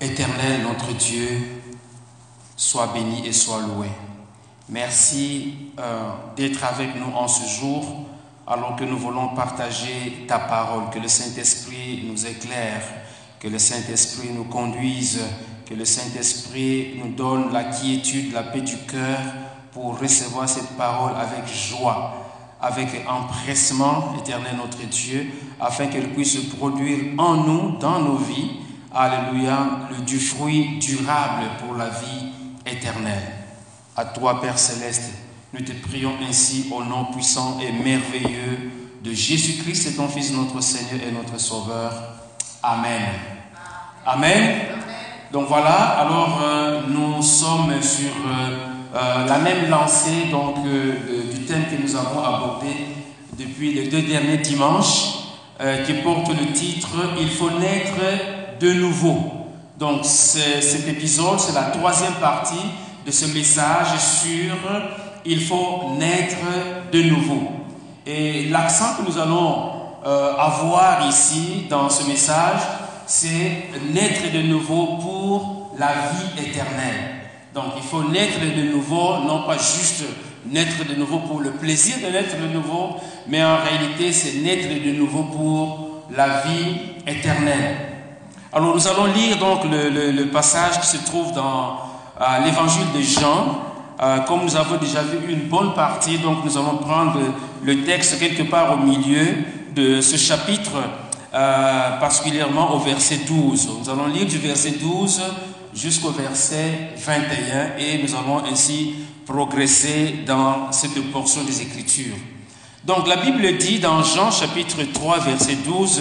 Éternel, notre Dieu, sois béni et sois loué. Merci euh, d'être avec nous en ce jour, alors que nous voulons partager ta parole. Que le Saint-Esprit nous éclaire, que le Saint-Esprit nous conduise, que le Saint-Esprit nous donne la quiétude, la paix du cœur pour recevoir cette parole avec joie, avec empressement, éternel notre Dieu, afin qu'elle puisse produire en nous, dans nos vies, Alléluia, le, du fruit durable pour la vie éternelle. À toi, Père céleste, nous te prions ainsi au nom puissant et merveilleux de Jésus-Christ, ton Fils, notre Seigneur et notre Sauveur. Amen. Amen. Donc voilà, alors euh, nous sommes sur euh, euh, la même lancée donc, du thème que nous avons abordé depuis les deux derniers dimanches, qui porte le titre Il faut naître de nouveau. Donc cet épisode, c'est la troisième partie de ce message sur il faut naître de nouveau. Et l'accent que nous allons euh, avoir ici dans ce message, c'est naître de nouveau pour la vie éternelle. Donc il faut naître de nouveau, non pas juste naître de nouveau pour le plaisir de naître de nouveau, mais en réalité c'est naître de nouveau pour la vie éternelle. Alors nous allons lire donc le, passage qui se trouve dans euh, l'évangile de Jean. Euh, comme nous avons déjà vu une bonne partie, donc nous allons prendre le texte quelque part au milieu de ce chapitre, euh, particulièrement au verset 12. Nous allons lire du verset 12 jusqu'au verset 21 et nous allons ainsi progresser dans cette portion des Écritures. Donc la Bible dit dans Jean chapitre 3 verset 12,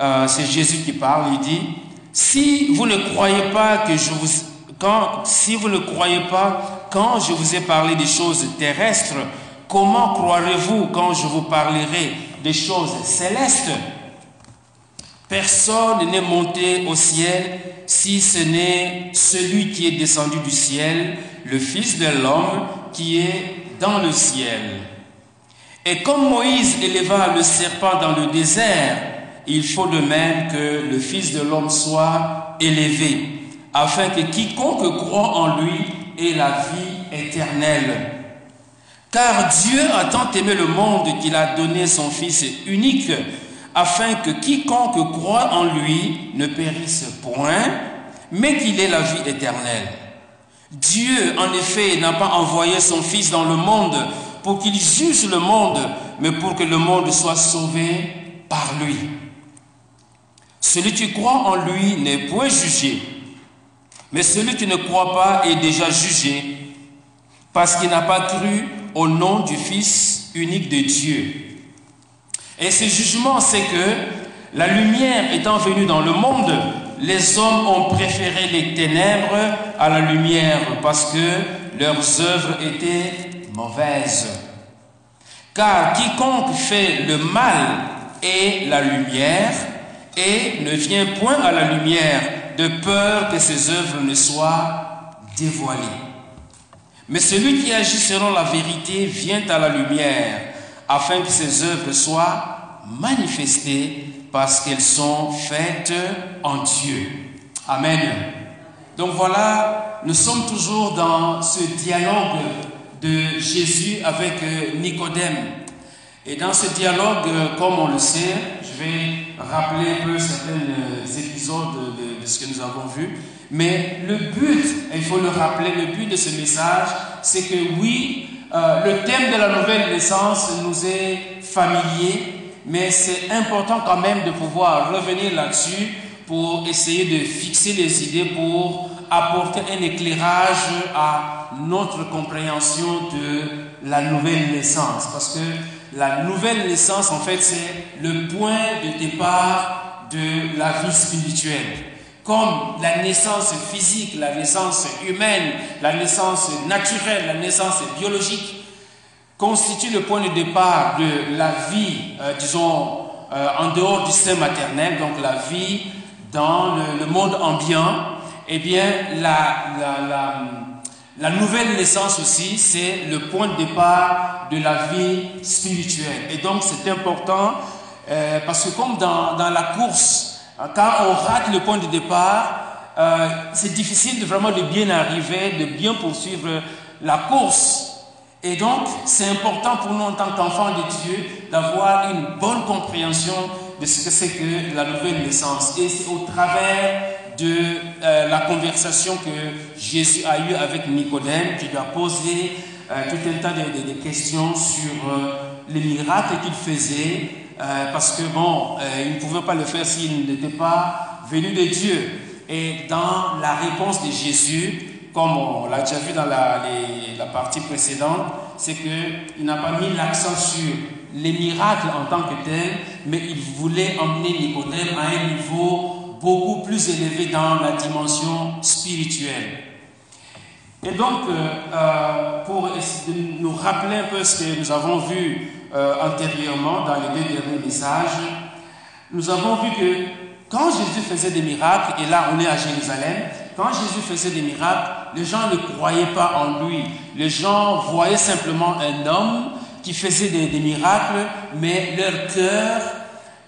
euh, c'est Jésus qui parle, il dit, si vous ne croyez pas que si vous ne croyez pas quand je vous ai parlé des choses terrestres, comment croirez-vous quand je vous parlerai des choses célestes? Personne n'est monté au ciel si ce n'est celui qui est descendu du ciel, le Fils de l'homme qui est dans le ciel. Et comme Moïse éleva le serpent dans le désert, il faut de même que le Fils de l'homme soit élevé, afin que quiconque croit en lui ait la vie éternelle. Car Dieu a tant aimé le monde qu'il a donné son Fils unique, afin que quiconque croit en lui ne périsse point, mais qu'il ait la vie éternelle. Dieu, en effet, n'a pas envoyé son Fils dans le monde pour qu'il juge le monde, mais pour que le monde soit sauvé par lui. Celui qui croit en lui n'est point jugé, mais celui qui ne croit pas est déjà jugé, parce qu'il n'a pas cru au nom du Fils unique de Dieu. Et ce jugement, c'est que la lumière étant venue dans le monde, les hommes ont préféré les ténèbres à la lumière parce que leurs œuvres étaient mauvaises. Car quiconque fait le mal est la lumière, et ne vient point à la lumière de peur que ses œuvres ne soient dévoilées. Mais celui qui agit selon la vérité vient à la lumière afin que ses œuvres soient manifestées parce qu'elles sont faites en Dieu. Amen. Donc voilà, nous sommes toujours dans ce dialogue de Jésus avec euh, Nicodème. Et dans ce dialogue, euh, comme on le sait, vais rappeler un peu certains euh, épisodes de, ce que nous avons vu. Mais le but, il faut le rappeler, le but de ce message, c'est que oui, euh, le thème de la nouvelle naissance nous est familier, mais c'est important quand même de pouvoir revenir là-dessus pour essayer de fixer les idées, pour apporter un éclairage à notre compréhension de la nouvelle naissance. Parce que la nouvelle naissance, en fait, c'est le point de départ de la vie spirituelle. Comme la naissance physique, la naissance humaine, la naissance naturelle, la naissance biologique constitue le point de départ de la vie, euh, disons, euh, en dehors du sein maternel, donc la vie dans le, monde ambiant, eh bien, la, la nouvelle naissance aussi, c'est le point de départ de la vie spirituelle. Et donc c'est important euh, parce que comme dans, la course, quand on rate le point de départ, euh, c'est difficile de vraiment de bien arriver, de bien poursuivre la course. Et donc, c'est important pour nous en tant qu'enfants de Dieu d'avoir une bonne compréhension de ce que c'est que la nouvelle naissance. Et c'est au travers de euh, la conversation que Jésus a eue avec Nicodème qui lui a posé euh, tout un tas de, questions sur les miracles qu'il faisait, parce que bon, il ne pouvait pas le faire s'il n'était pas venu de Dieu. Et dans la réponse de Jésus, comme on l'a déjà vu dans la, partie précédente, c'est qu'il n'a pas mis l'accent sur les miracles en tant que tels, mais il voulait emmener Nicodème à un niveau beaucoup plus élevé dans la dimension spirituelle. Et donc, euh, euh, pour nous rappeler un peu ce que nous avons vu euh, antérieurement dans les deux derniers messages, nous avons vu que quand Jésus faisait des miracles, et là on est à Jérusalem, quand Jésus faisait des miracles, les gens ne croyaient pas en lui. Les gens voyaient simplement un homme qui faisait des, miracles, mais leur cœur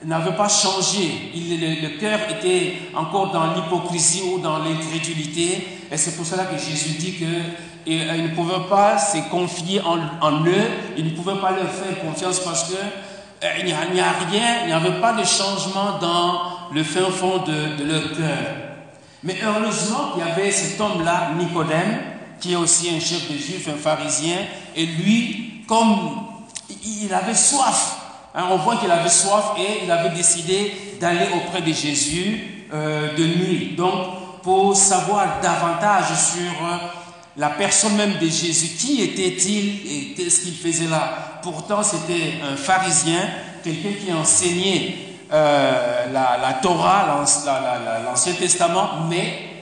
n'avait pas changé. le, cœur était encore dans l'hypocrisie ou dans l'incrédulité. Et c'est pour cela que Jésus dit qu'il euh, ne pouvait pas se confier en, en, eux, il ne pouvait pas leur faire confiance parce que euh, il n'y a, rien, il n'y avait pas de changement dans le fin fond de, leur cœur. Mais heureusement qu'il y avait cet homme-là, Nicodème, qui est aussi un chef de juifs, un pharisien, et lui, comme il avait soif, hein, on voit qu'il avait soif et il avait décidé d'aller auprès de Jésus euh, de nuit. Donc, pour savoir davantage sur euh, la personne même de Jésus, qui était-il et qu'est-ce qu'il faisait là Pourtant, c'était un pharisien, quelqu'un qui enseignait euh, la, Torah, l'Ancien Testament, mais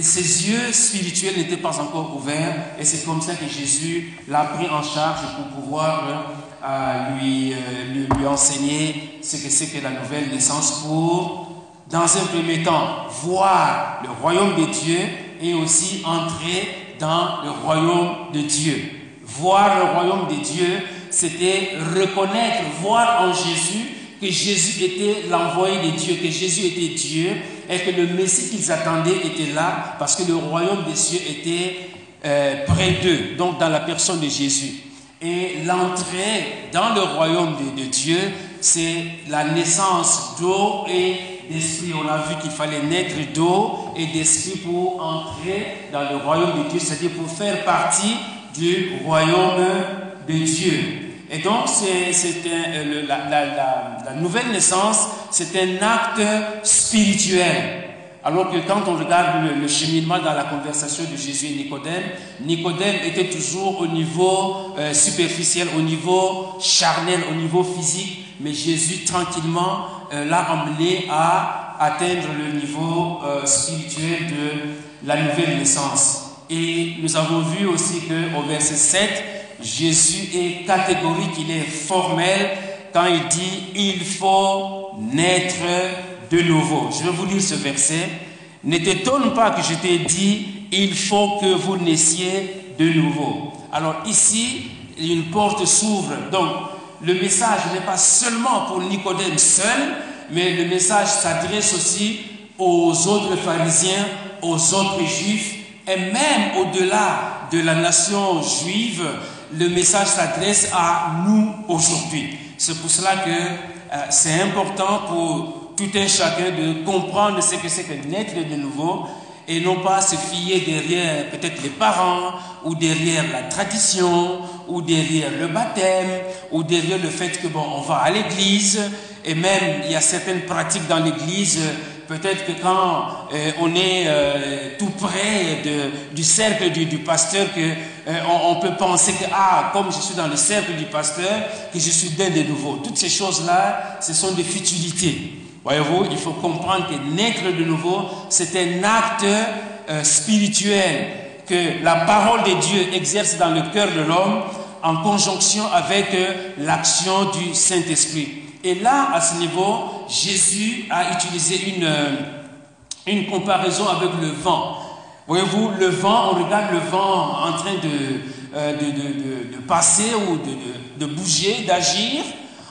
ses yeux spirituels n'étaient pas encore ouverts et c'est comme ça que Jésus l'a pris en charge pour pouvoir euh, lui, lui, lui, enseigner ce que c'est que la nouvelle naissance pour, dans un premier temps, voir le royaume de Dieu et aussi entrer dans le royaume de Dieu. Voir le royaume de Dieu, c'était reconnaître, voir en Jésus que Jésus était l'envoyé de Dieu, que Jésus était Dieu et que le Messie qu'ils attendaient était là parce que le royaume des cieux était euh, près d'eux, donc dans la personne de Jésus. Et l'entrée dans le royaume de, Dieu, c'est la naissance d'eau et d'esprit. On a vu qu'il fallait naître d'eau et d'esprit pour entrer dans le royaume de Dieu, c'est-à-dire pour faire partie du royaume de Dieu. Et donc, c'est euh, la, nouvelle naissance, c'est un acte spirituel. Alors que quand on regarde le, cheminement dans la conversation de Jésus et Nicodème, Nicodème était toujours au niveau euh, superficiel, au niveau charnel, au niveau physique, mais Jésus tranquillement euh, l'a emmené à atteindre le niveau spirituel de la nouvelle naissance. Et nous avons vu aussi qu'au verset 7, Jésus est catégorique, il est formel quand il dit il faut naître de nouveau. Je vais vous lire ce verset. Ne t'étonne pas que je t'ai dit il faut que vous naissiez de nouveau. Alors ici, une porte s'ouvre. Donc le message n'est pas seulement pour Nicodème seul, mais le message s'adresse aussi aux autres pharisiens, aux autres juifs, et même au-delà de la nation juive, le message s'adresse à nous aujourd'hui. C'est pour cela que euh, c'est important pour tout un chacun de comprendre ce que c'est que naître de nouveau et non pas se fier derrière peut-être les parents ou derrière la tradition ou derrière le baptême ou derrière le fait que bon on va à l'église et même il y a certaines pratiques dans l'église Peut-être que quand euh, on est euh, tout près de, du cercle du, pasteur, que euh, on, peut penser que ah, comme je suis dans le cercle du pasteur, que je suis d'un de nouveau. Toutes ces choses-là, ce sont des futilités. Voyez-vous, il faut comprendre que naître de nouveau, c'est un acte spirituel que la parole de Dieu exerce dans le cœur de l'homme en conjonction avec l'action du Saint-Esprit. Et là, à ce niveau, Jésus a utilisé une, euh, une comparaison avec le vent. Voyez-vous, le vent, on regarde le vent en train de, euh, de, de, de passer ou de, bouger, d'agir.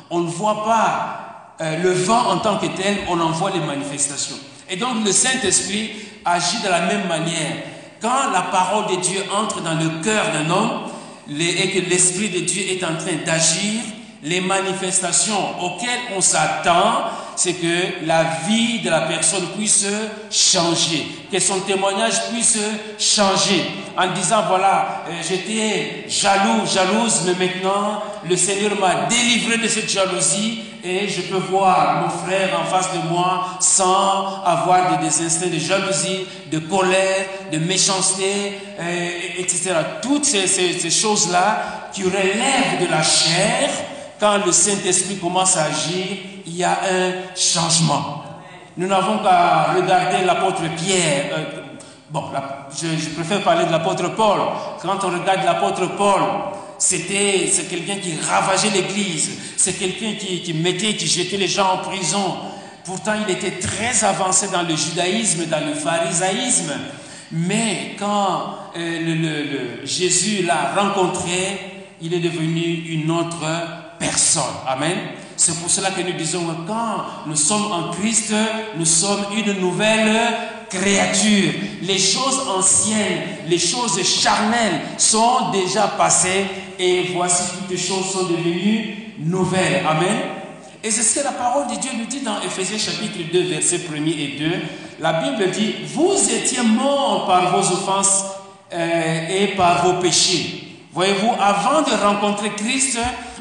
On ne voit pas euh, le vent en tant que tel, on en voit les manifestations. Et donc le Saint-Esprit agit de la même manière. Quand la parole de Dieu entre dans le cœur d'un homme et que l'Esprit de Dieu est en train d'agir, les manifestations auxquelles on s'attend, c'est que la vie de la personne puisse changer, que son témoignage puisse changer, en disant, voilà, euh, j'étais jaloux, jalouse, mais maintenant, le Seigneur m'a délivré de cette jalousie et je peux voir mon frère en face de moi sans avoir des, instincts de jalousie, de colère, de méchanceté, euh, etc. Toutes ces, choses-là qui relèvent de la chair, quand le Saint-Esprit commence à agir, il y a un changement. Nous n'avons qu'à regarder l'apôtre Pierre. Euh, bon, je, préfère parler de l'apôtre Paul. Quand on regarde l'apôtre Paul, c'était quelqu'un qui ravageait l'église. C'est quelqu'un qui, mettait, qui jetait les gens en prison. Pourtant, il était très avancé dans le judaïsme, dans le pharisaïsme. Mais quand euh, le, Jésus l'a rencontré, il est devenu une autre personne. Amen. C'est pour cela que nous disons quand nous sommes en Christ, nous sommes une nouvelle créature. Les choses anciennes, les choses charnelles sont déjà passées et voici toutes les choses sont devenues nouvelles. Amen. Et c'est ce que la parole de Dieu nous dit dans Ephésiens chapitre 2, versets 1 et 2. La Bible dit, vous étiez morts par vos offenses euh, et par vos péchés. Voyez-vous, avant de rencontrer Christ,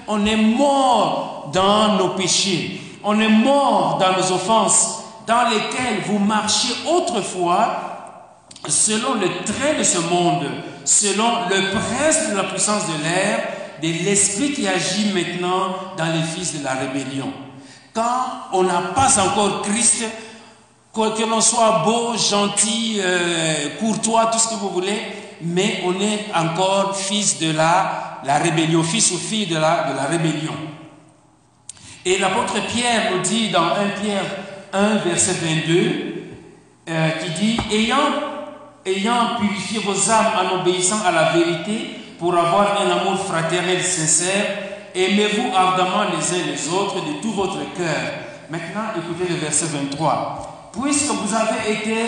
on est mort dans nos péchés. On est mort dans nos offenses dans lesquelles vous marchiez autrefois selon le trait de ce monde, selon le prince de la puissance de l'air, de l'esprit qui agit maintenant dans les fils de la rébellion. Quand on n'a pas encore Christ, que l'on soit beau, gentil, euh, courtois, tout ce que vous voulez, mais on est encore fils de la, la rébellion, fils ou fille de la, de la rébellion. Et l'apôtre Pierre nous dit dans 1 Pierre 1, verset 22, euh, qui dit, ayant, ayant purifié vos âmes en obéissant à la vérité, pour avoir un amour fraternel sincère, aimez-vous ardemment les uns les autres de tout votre cœur. Maintenant, écoutez le verset 23. Puisque vous avez été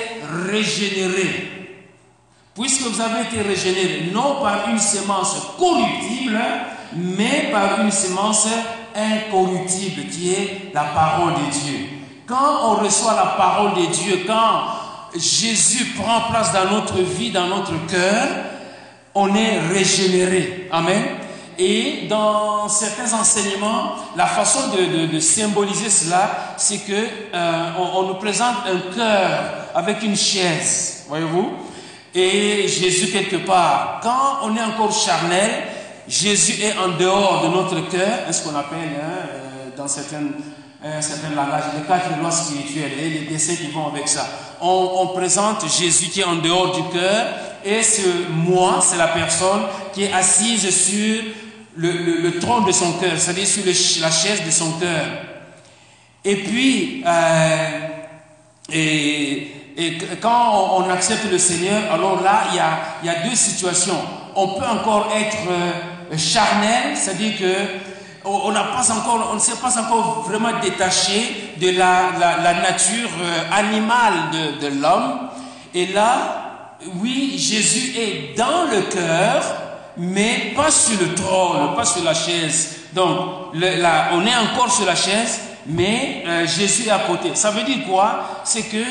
régénérés Puisque vous avez été régénérés, non par une semence corruptible, mais par une semence incorruptible qui est la parole de Dieu. Quand on reçoit la parole de Dieu, quand Jésus prend place dans notre vie, dans notre cœur, on est régénéré. Amen. Et dans certains enseignements, la façon de, symboliser cela, c'est que euh, on, nous présente un cœur avec une chaise, voyez-vous? Et Jésus, quelque part, quand on est encore charnel, Jésus est en dehors de notre cœur, ce qu'on appelle hein, euh, dans euh, certains langages les quatre lois spirituelles et les dessins qui vont avec ça. On, présente Jésus qui est en dehors du cœur et ce moi, c'est la personne qui est assise sur le, trône de son cœur, c'est-à-dire sur la chaise de son cœur. Et puis, euh, et quand on accepte le Seigneur, alors là, il y a, il y a deux situations. On peut encore être euh, charnel, c'est-à-dire que on n'a pas encore, on ne s'est pas encore vraiment détaché de la, nature euh, animale de, l'homme. Et là, oui, Jésus est dans le cœur, mais pas sur le trône, pas sur la chaise. Donc, on est encore sur la chaise, mais euh, Jésus est à côté. Ça veut dire quoi? C'est que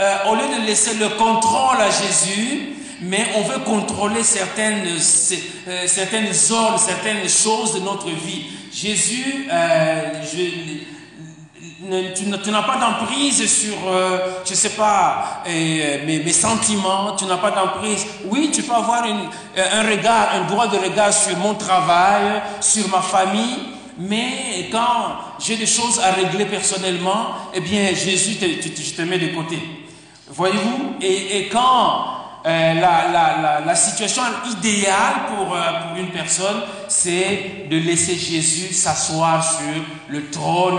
euh, au lieu de laisser le contrôle à Jésus, mais on veut contrôler certaines, euh, certaines zones, certaines choses de notre vie. Jésus, euh, tu, n'as pas d'emprise sur, je ne sais pas, mes, mes, sentiments, tu n'as pas d'emprise. Oui, tu peux avoir un regard, un droit de regard sur mon travail, sur ma famille, mais quand j'ai des choses à régler personnellement, eh bien, Jésus, tu te mets de côté. Voyez-vous? Et, quand euh, la, situation idéale pour, euh, pour une personne, c'est de laisser Jésus s'asseoir sur le trône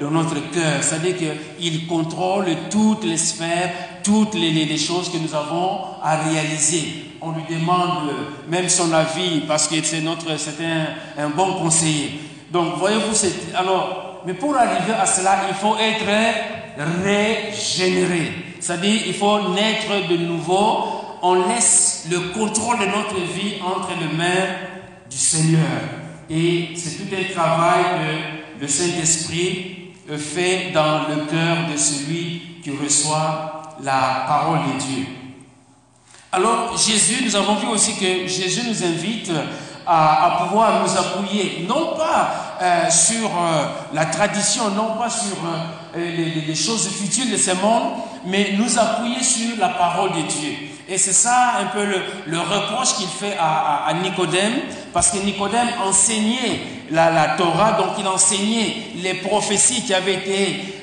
de notre cœur. C'est-à-dire qu'il contrôle toutes les sphères, toutes les, choses que nous avons à réaliser. On lui demande même son avis parce que c'est notre, c'est un, un bon conseiller. Donc, voyez-vous, alors, mais pour arriver à cela, il faut être régénéré. C'est-à-dire, il faut naître de nouveau. On laisse le contrôle de notre vie entre les mains du Seigneur. Et c'est tout un travail que le Saint-Esprit fait dans le cœur de celui qui reçoit la parole de Dieu. Alors Jésus, nous avons vu aussi que Jésus nous invite à, pouvoir nous appuyer, non pas euh, sur euh, la tradition, non pas sur euh, les, choses futiles de ce monde, mais nous appuyer sur la parole de Dieu. Et c'est ça un peu le, reproche qu'il fait à, Nicodème, parce que Nicodème enseignait la, Torah, donc il enseignait les prophéties qui avaient été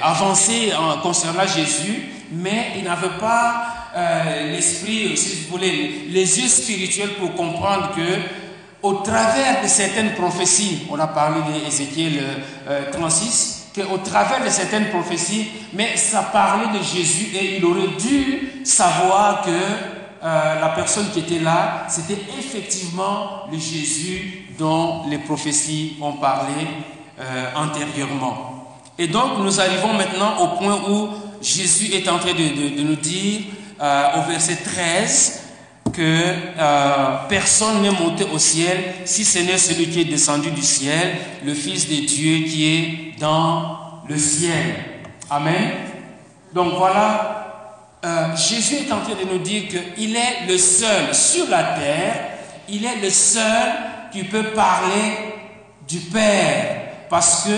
avancées concernant Jésus, mais il n'avait pas euh, l'esprit, si vous voulez, les yeux spirituels pour comprendre que au travers de certaines prophéties, on a parlé d'Ézéchiel 36, euh, qu'au travers de certaines prophéties, mais ça parlait de Jésus et il aurait dû savoir que euh, la personne qui était là, c'était effectivement le Jésus dont les prophéties ont parlé antérieurement. Et donc nous arrivons maintenant au point où Jésus est en train de nous dire euh, au verset 13 que euh, personne n'est monté au ciel si ce n'est celui qui est descendu du ciel, le Fils de Dieu qui est dans le ciel. Amen. Donc voilà, euh, Jésus est en train de nous dire qu'il est le seul sur la terre, il est le seul qui peut parler du Père. Parce que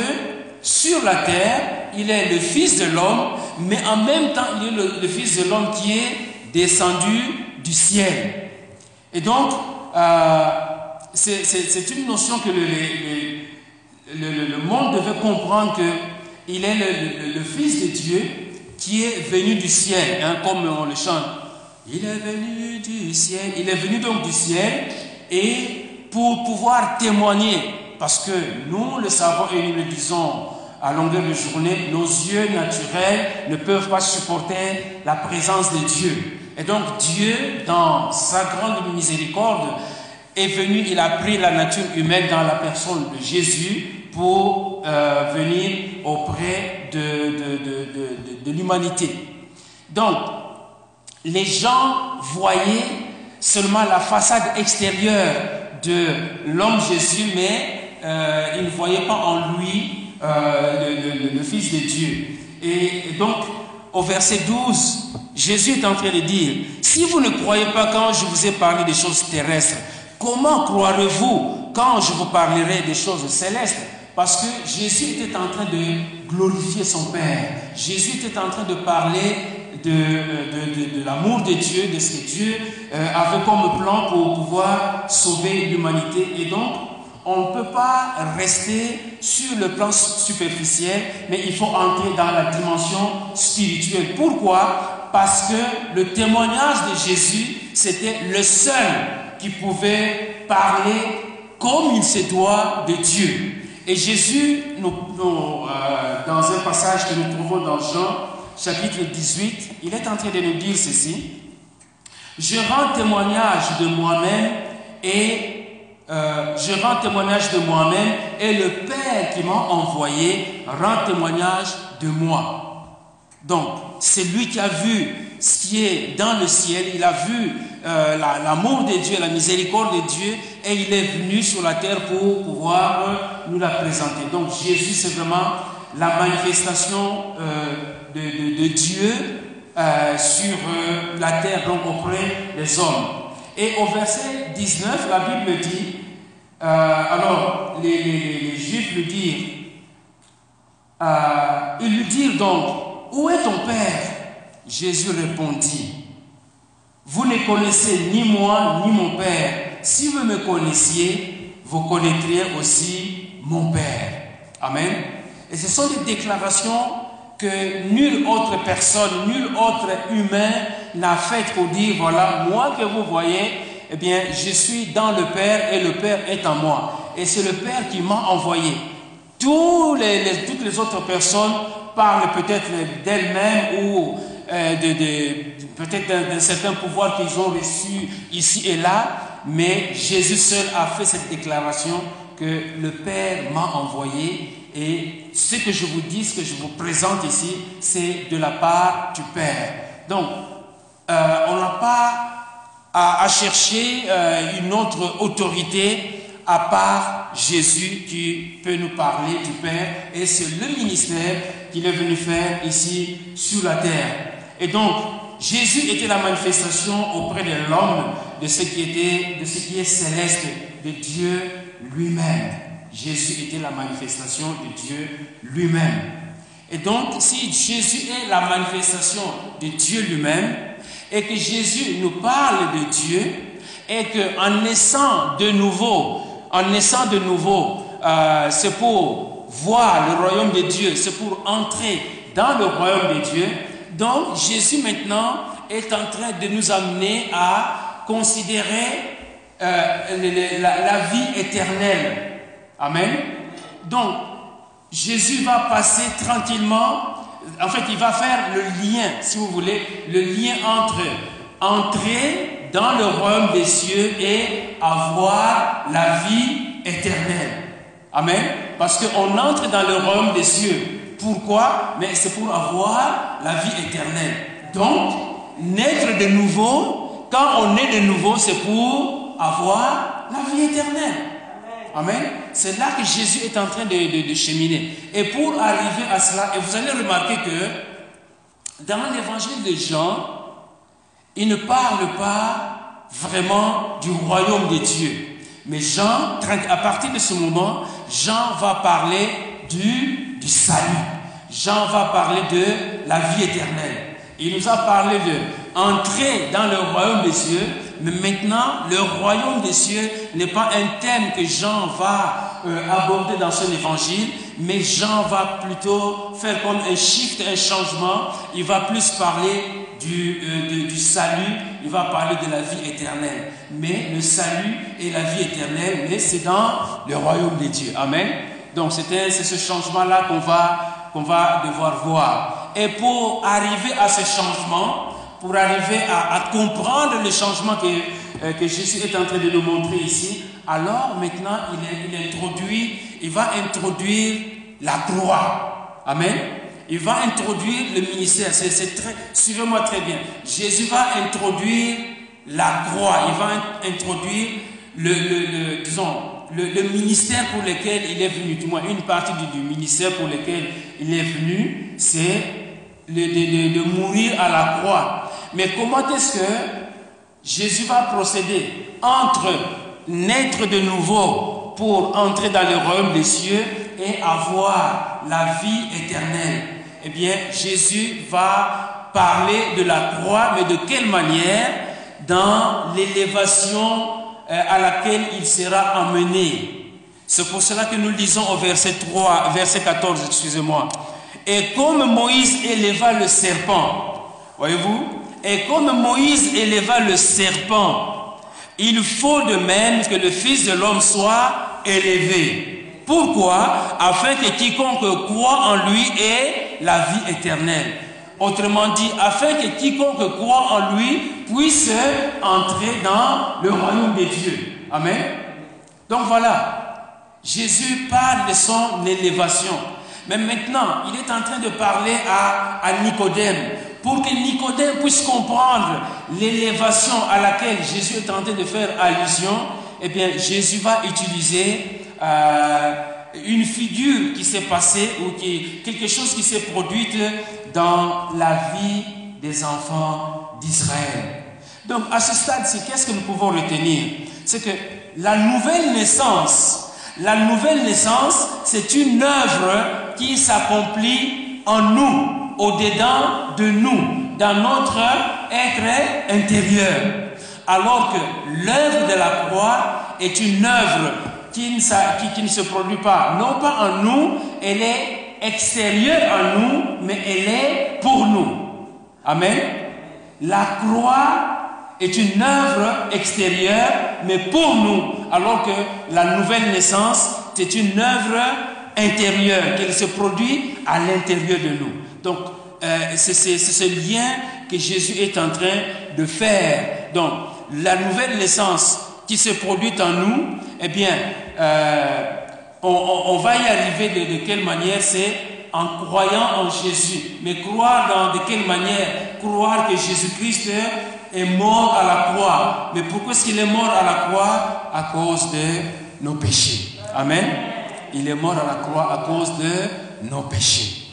sur la terre, il est le Fils de l'homme, mais en même temps, il est le, Fils de l'homme qui est descendu du ciel. Et donc, euh, c'est une notion que le, monde devait comprendre qu'il est le, Fils de Dieu qui est venu du ciel, hein, comme on le chante. Il est venu du ciel, il est venu donc du ciel, et pour pouvoir témoigner, parce que nous le savons et nous le disons à longueur de journée, nos yeux naturels ne peuvent pas supporter la présence de Dieu. Et donc Dieu, dans sa grande miséricorde, est venu, il a pris la nature humaine dans la personne de Jésus pour euh, venir auprès de, l'humanité. Donc, les gens voyaient seulement la façade extérieure de l'homme Jésus, mais euh, ils ne voyaient pas en lui euh, le, Fils de Dieu. Et, donc, au verset 12, Jésus est en train de dire, si vous ne croyez pas quand je vous ai parlé des choses terrestres, comment croirez-vous quand je vous parlerai des choses célestes? Parce que Jésus était en train de glorifier son Père. Jésus était en train de parler de, de, de, l'amour de Dieu, de ce que Dieu euh, avait comme plan pour pouvoir sauver l'humanité. Et donc, on ne peut pas rester sur le plan superficiel, mais il faut entrer dans la dimension spirituelle. Pourquoi? Parce que le témoignage de Jésus, c'était le seul qui pouvait parler comme il se doit de Dieu. Et Jésus, nous, euh, dans un passage que nous trouvons dans Jean, chapitre 18, il est en train de nous dire ceci. Je rends témoignage de moi-même et euh, je rends témoignage de moi-même et le Père qui m'a envoyé rend témoignage de moi. Donc, c'est lui qui a vu ce qui est dans le ciel, il a vu euh, l'amour de Dieu, la miséricorde de Dieu, et il est venu sur la terre pour pouvoir nous la présenter. Donc Jésus, c'est vraiment la manifestation euh, de, Dieu sur la terre, donc auprès des hommes. Et au verset 19, la Bible dit, euh, alors les, Juifs lui dirent, euh, ils lui dirent donc, où est ton Père? Jésus répondit, vous ne connaissez ni moi ni mon Père. Si vous me connaissiez, vous connaîtriez aussi mon Père. Amen. Et ce sont des déclarations que nulle autre personne, nul autre humain n'a faites pour dire, voilà, moi que vous voyez, eh bien, je suis dans le Père et le Père est en moi. Et c'est le Père qui m'a envoyé. Toutes les autres personnes parlent peut-être d'elles-mêmes ou euh, de, peut-être d'un certain pouvoir qu'ils ont reçu ici et là, mais Jésus seul a fait cette déclaration que le Père m'a envoyé et ce que je vous dis, ce que je vous présente ici, c'est de la part du Père. Donc, euh, on n'a pas à, chercher euh, une autre autorité à part Jésus qui peut nous parler du Père et c'est le ministère qu'il est venu faire ici sur la terre. Et donc, Jésus était la manifestation auprès de l'homme de ce qui était, de ce qui est céleste, de Dieu lui-même. Jésus était la manifestation de Dieu lui-même. Et donc, si Jésus est la manifestation de Dieu lui-même, et que Jésus nous parle de Dieu, et qu'en naissant de nouveau, en naissant de nouveau, euh, c'est pour voir le royaume de Dieu, c'est pour entrer dans le royaume de Dieu. Donc Jésus maintenant est en train de nous amener à considérer euh, la, vie éternelle. Amen. Donc Jésus va passer tranquillement, en fait il va faire le lien, si vous voulez, le lien entre entrer dans le royaume des cieux et avoir la vie éternelle. Amen. Parce qu'on entre dans le royaume des cieux. Pourquoi? Mais c'est pour avoir la vie éternelle. Donc, naître de nouveau, quand on est de nouveau, c'est pour avoir la vie éternelle. Amen. C'est là que Jésus est en train de, cheminer. Et pour arriver à cela, et vous allez remarquer que dans l'évangile de Jean, il ne parle pas vraiment du royaume de Dieu. Mais Jean, à partir de ce moment, Jean va parler du, du salut. Jean va parler de la vie éternelle. Il nous a parlé de entrer dans le royaume des cieux, mais maintenant, le royaume des cieux n'est pas un thème que Jean va euh, aborder dans son évangile, mais Jean va plutôt faire comme un shift, un changement. Il va plus parler du, euh, du salut, il va parler de la vie éternelle. Mais le salut et la vie éternelle, mais c'est dans le royaume des dieux. Amen. Donc c'est ce changement-là qu'on va, qu'on va devoir voir. Et pour arriver à ce changement, pour arriver à, comprendre le changement que, euh, que Jésus est en train de nous montrer ici, alors maintenant il, introduit, il va introduire la croix. Amen il va introduire le ministère. Suivez-moi très bien. Jésus va introduire la croix. Il va introduire le, le, disons, le, ministère pour lequel il est venu. Du moins, une partie du, ministère pour lequel il est venu, c'est de, mourir à la croix. Mais comment est-ce que Jésus va procéder entre naître de nouveau pour entrer dans le royaume des cieux et avoir la vie éternelle? Eh bien, Jésus va parler de la croix, mais de quelle manière? Dans l'élévation euh, à laquelle il sera amené. C'est pour cela que nous lisons au verset 3, verset 14, excusez-moi. Et comme Moïse éleva le serpent, voyez-vous, et comme Moïse éleva le serpent, il faut de même que le Fils de l'homme soit élevé. Pourquoi? Afin que quiconque croit en lui ait la vie éternelle. Autrement dit, afin que quiconque croit en lui puisse entrer dans le royaume de Dieu. Amen. Donc voilà, Jésus parle de son élévation. Mais maintenant, il est en train de parler à, Nicodème pour que Nicodème puisse comprendre l'élévation à laquelle Jésus est en train de faire allusion. Eh bien, Jésus va utiliser euh, une figure qui s'est passée ou qui, quelque chose qui s'est produit dans la vie des enfants d'Israël. Donc à ce stade-ci, qu'est-ce que nous pouvons retenir? C'est que la nouvelle naissance, la nouvelle naissance, c'est une œuvre qui s'accomplit en nous, au-dedans de nous, dans notre être intérieur. Alors que l'œuvre de la croix est une œuvre qui ne, se produit pas, non pas en nous, elle est extérieure en nous, mais elle est pour nous. Amen. La croix est une œuvre extérieure, mais pour nous, alors que la nouvelle naissance, c'est une œuvre intérieure, qu'elle se produit à l'intérieur de nous. Donc, euh, c'est ce lien que Jésus est en train de faire. Donc, la nouvelle naissance qui se produit en nous, eh bien, euh, on, va y arriver de, quelle manière? C'est en croyant en Jésus. Mais croire dans de quelle manière? Croire que Jésus-Christ est mort à la croix. Mais pourquoi est-ce qu'il est mort à la croix? À cause de nos péchés. Amen. Il est mort à la croix à cause de nos péchés.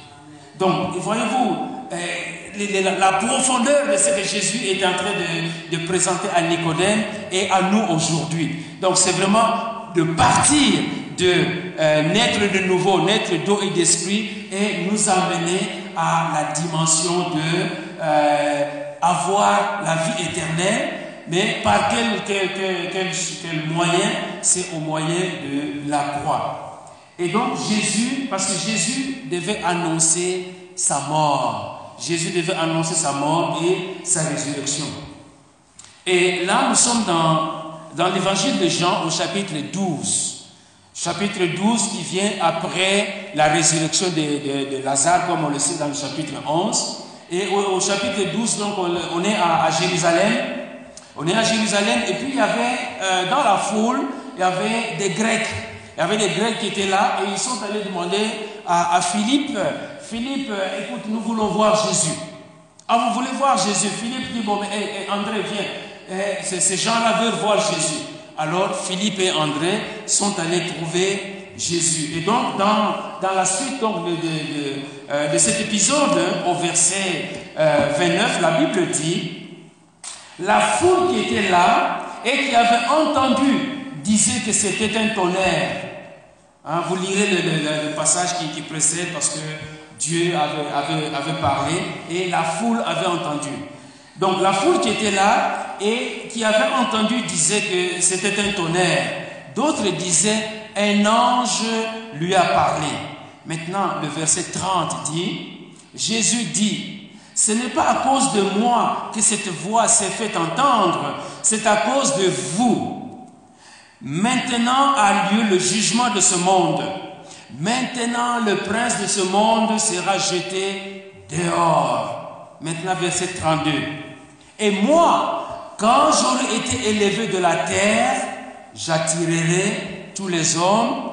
Donc, voyez-vous, eh, la, profondeur de ce que Jésus est en train de, de présenter à Nicodème et à nous aujourd'hui. Donc, c'est vraiment de partir de euh, naître de nouveau, naître d'eau et d'esprit et nous amener à la dimension de euh, avoir la vie éternelle, mais par quel, quel, quel, quel moyen? C'est au moyen de la croix. Et donc Jésus, parce que Jésus devait annoncer sa mort, Jésus devait annoncer sa mort et sa résurrection. Et là, nous sommes dans, dans l'évangile de Jean au chapitre 12 chapitre 12 qui vient après la résurrection de, Lazare, comme on le sait dans le chapitre 11. Et au, chapitre 12, donc, on, est à, Jérusalem. On est à Jérusalem, et puis il y avait, euh, dans la foule, il y avait des Grecs. Il y avait des Grecs qui étaient là, et ils sont allés demander à, Philippe, Philippe, euh, écoute, nous voulons voir Jésus. Ah, vous voulez voir Jésus Philippe dit, bon, mais André, viens. ces gens-là veulent voir Jésus. Alors Philippe et André sont allés trouver Jésus. Et donc dans, dans la suite donc, de, de, euh, de, cet épisode, au verset 29, euh, la Bible dit, la foule qui était là et qui avait entendu disait que c'était un tonnerre. Hein, vous lirez le, le, passage qui, qui, précède parce que Dieu avait, avait, avait parlé et la foule avait entendu. Donc la foule qui était là et qui avait entendu disait que c'était un tonnerre. D'autres disaient un ange lui a parlé. Maintenant, le verset 30 dit, Jésus dit, ce n'est pas à cause de moi que cette voix s'est fait entendre, c'est à cause de vous. Maintenant a lieu le jugement de ce monde. Maintenant le prince de ce monde sera jeté dehors. Maintenant verset 32. Et moi, quand j'aurai été élevé de la terre, j'attirerai tous les hommes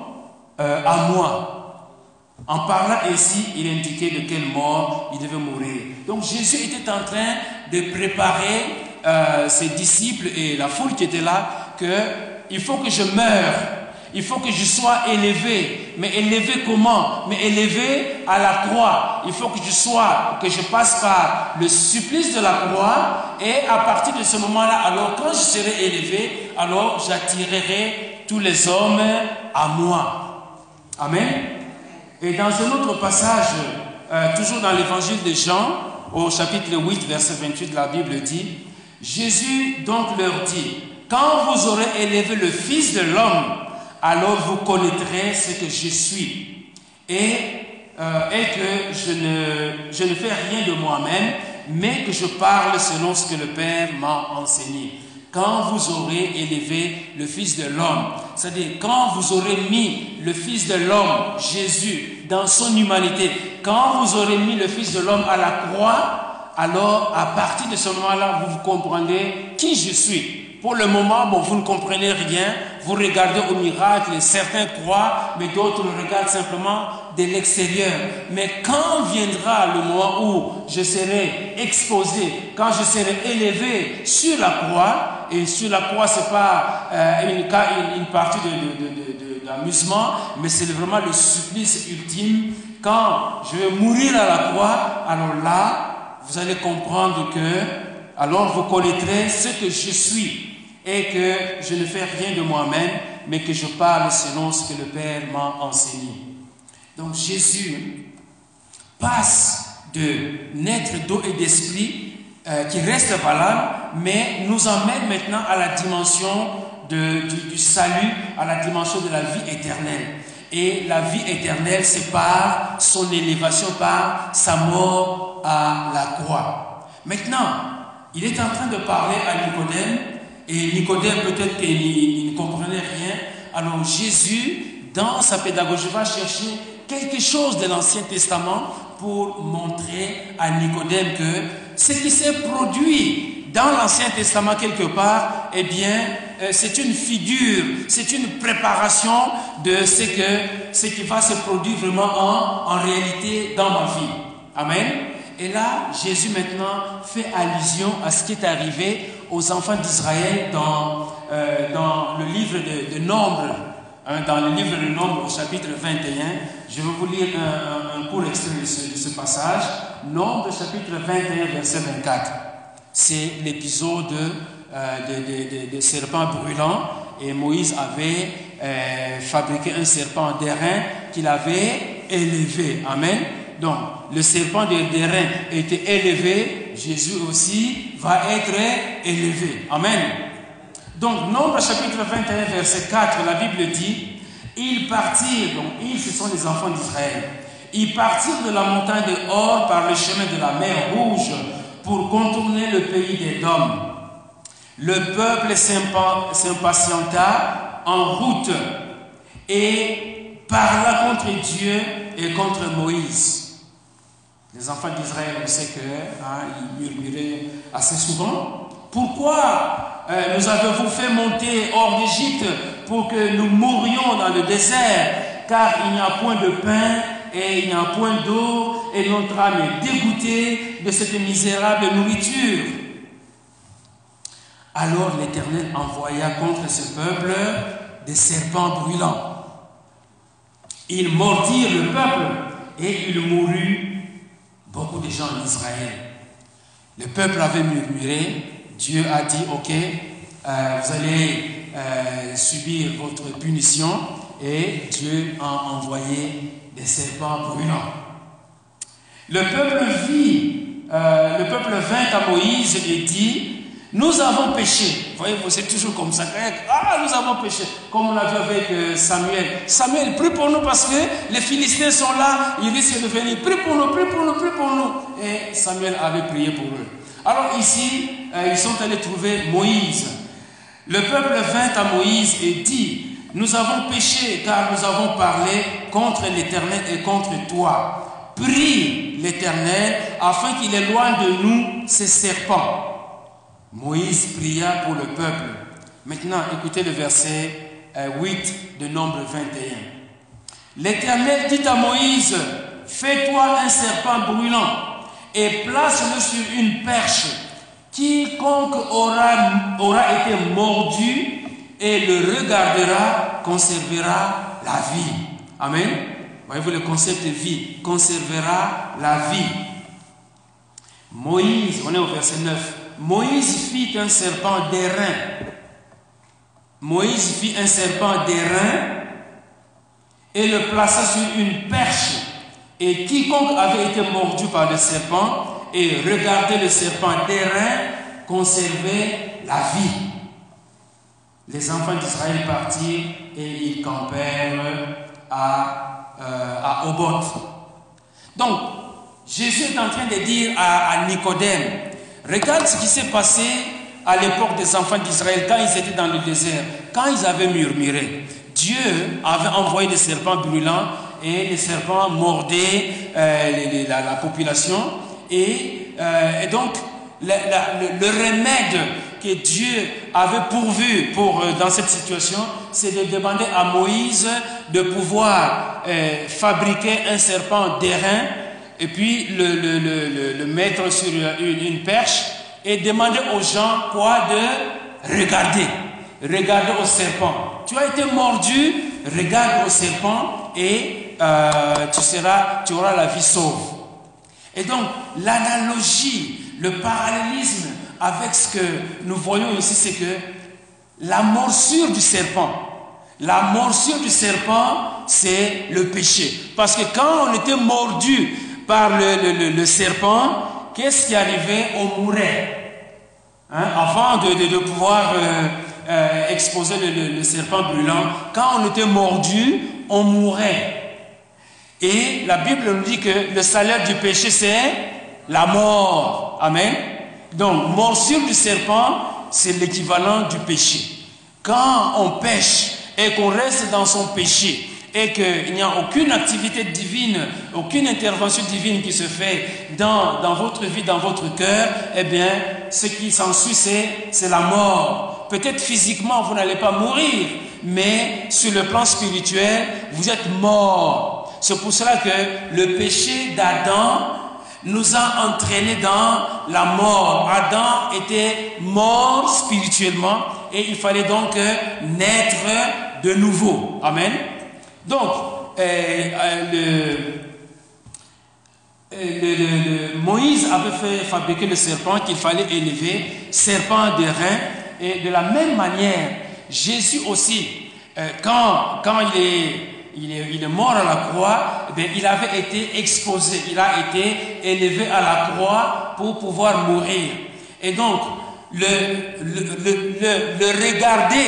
euh, à moi. En parlant ainsi, il indiquait de quelle mort il devait mourir. Donc Jésus était en train de préparer euh, ses disciples et la foule qui était là que il faut que je meure il faut que je sois élevé. Mais élevé comment? Mais élevé à la croix. Il faut que je sois, que je passe par le supplice de la croix. Et à partir de ce moment-là, alors quand je serai élevé, alors j'attirerai tous les hommes à moi. Amen. Et dans un autre passage, euh, toujours dans l'évangile de Jean, au chapitre 8, verset 28, la Bible dit, Jésus donc leur dit, quand vous aurez élevé le Fils de l'homme, alors vous connaîtrez ce que je suis et, euh, et que je ne, je ne fais rien de moi-même, mais que je parle selon ce que le Père m'a enseigné. Quand vous aurez élevé le Fils de l'homme, c'est-à-dire quand vous aurez mis le Fils de l'homme, Jésus, dans son humanité, quand vous aurez mis le Fils de l'homme à la croix, alors à partir de ce moment-là, vous comprendrez qui je suis. Pour le moment, bon, vous ne comprenez rien, vous regardez au miracle, certains croient, mais d'autres le regardent simplement de l'extérieur. Mais quand viendra le moment où je serai exposé, quand je serai élevé sur la croix, et sur la croix, c'est pas euh, une, une, partie d'amusement, mais c'est vraiment le supplice ultime. Quand je vais mourir à la croix, alors là, vous allez comprendre que, alors vous connaîtrez ce que je suis et que je ne fais rien de moi-même, mais que je parle selon ce que le Père m'a enseigné. Donc Jésus passe de naître d'eau et d'esprit euh, qui reste valable, mais nous emmène maintenant à la dimension de, du, salut, à la dimension de la vie éternelle. Et la vie éternelle, c'est par son élévation, par sa mort à la croix. Maintenant, il est en train de parler à Nicodème et Nicodème, peut-être qu'il ne comprenait rien. Alors Jésus, dans sa pédagogie, va chercher quelque chose de l'Ancien Testament pour montrer à Nicodème que ce qui s'est produit dans l'Ancien Testament quelque part, eh bien, euh, c'est une figure, c'est une préparation de ce, que, ce qui va se produire vraiment en, en réalité dans ma vie. Amen. Et là, Jésus maintenant fait allusion à ce qui est arrivé aux enfants d'Israël dans, euh, dans le livre de, Nombre. Hein, dans le livre de Nombre, au chapitre 21, je vais vous lire un, court extrait de ce, passage. Nombre, chapitre 21, verset 24. C'est l'épisode euh, des de, de, serpents brûlants. Et Moïse avait euh, fabriqué un serpent d'airain qu'il avait élevé. Amen. Donc, le serpent d'airain était élevé, Jésus aussi va être élevé. Amen. Donc, Nombre chapitre 21, verset 4, la Bible dit, ils partirent, donc ils, ce sont les enfants d'Israël, ils partirent de la montagne de Hor par le chemin de la mer Rouge pour contourner le pays des Dômes. Le peuple s'impatienta en route et parla contre Dieu et contre Moïse. Les enfants d'Israël, on sait qu'ils hein, murmuraient assez souvent. Pourquoi euh, nous avez-vous fait monter hors d'Égypte pour que nous mourions dans le désert? Car il n'y a point de pain et il n'y a point d'eau et notre âme est dégoûtée de cette misérable nourriture. Alors l'Éternel envoya contre ce peuple des serpents brûlants. Ils mordirent le peuple et il mourut beaucoup de gens en Israël. Le peuple avait murmuré, Dieu a dit, ok, euh, vous allez euh, subir votre punition, et Dieu a envoyé des serpents brûlants. Le peuple vit, euh, le peuple vint à Moïse et dit, nous avons péché. Vous voyez, c'est toujours comme ça. Ah, nous avons péché. Comme on l'a vu avec euh, Samuel. Samuel, prie pour nous parce que les Philistins sont là. Ils risquent de venir. Prie pour nous, prie pour nous, prie pour nous. Et Samuel avait prié pour eux. Alors ici, euh, ils sont allés trouver Moïse. Le peuple vint à Moïse et dit, nous avons péché car nous avons parlé contre l'Éternel et contre toi. Prie l'Éternel afin qu'il éloigne de nous ces serpents. Moïse pria pour le peuple. Maintenant, écoutez le verset 8 euh, de Nombre 21. L'Éternel dit à Moïse, fais-toi un serpent brûlant et place-le sur une perche. Quiconque aura, aura été mordu et le regardera conservera la vie. Amen. Voyez-vous le concept de vie, conservera la vie. Moïse, on est au verset 9. Moïse fit un serpent d'airain. Moïse fit un serpent d'airain et le plaça sur une perche. Et quiconque avait été mordu par le serpent et regardait le serpent d'airain conservait la vie. Les enfants d'Israël partirent et ils campèrent à, euh. Donc, Jésus est en train de dire à Nicodème, Regarde ce qui s'est passé à l'époque des enfants d'Israël quand ils étaient dans le désert, quand ils avaient murmuré. Dieu avait envoyé des serpents brûlants et les serpents mordaient euh, la, population. Et, euh, donc, le, remède que Dieu avait pourvu pour, euh, dans cette situation, c'est de demander à Moïse de pouvoir fabriquer un serpent d'airain et puis le, mettre sur une, perche et demander aux gens quoi de regarder. Regarder au serpent. Tu as été mordu, regarde au serpent et euh, tu, seras, tu auras la vie sauve. Et donc, l'analogie, le parallélisme avec ce que nous voyons ici, c'est que la morsure du serpent, la morsure du serpent, c'est le péché. Parce que quand on était mordu par le, serpent, qu'est-ce qui arrivait On mourait. Hein? Avant de, pouvoir euh, euh, exposer le, serpent brûlant, quand on était mordu, on mourait. Et la Bible nous dit que le salaire du péché, c'est la mort. Amen. Donc, morsure du serpent, c'est l'équivalent du péché. Quand on pêche et qu'on reste dans son péché, et qu'il n'y a aucune activité divine, aucune intervention divine qui se fait dans, dans votre vie, dans votre cœur, eh bien, ce qui s'ensuit, c'est, c'est la mort. peut-être physiquement, vous n'allez pas mourir, mais sur le plan spirituel, vous êtes mort. C'est pour cela que le péché d'Adam nous a entraînés dans la mort. Adam était mort spirituellement et il fallait donc naître de nouveau. Amen. Donc, euh, euh, le, Moïse avait fait fabriquer le serpent qu'il fallait élever, serpent de rein. Et de la même manière, Jésus aussi, euh, quand, quand il est il est, mort à la croix, eh il avait été exposé, il a été élevé à la croix pour pouvoir mourir. Et donc, le, le, regarder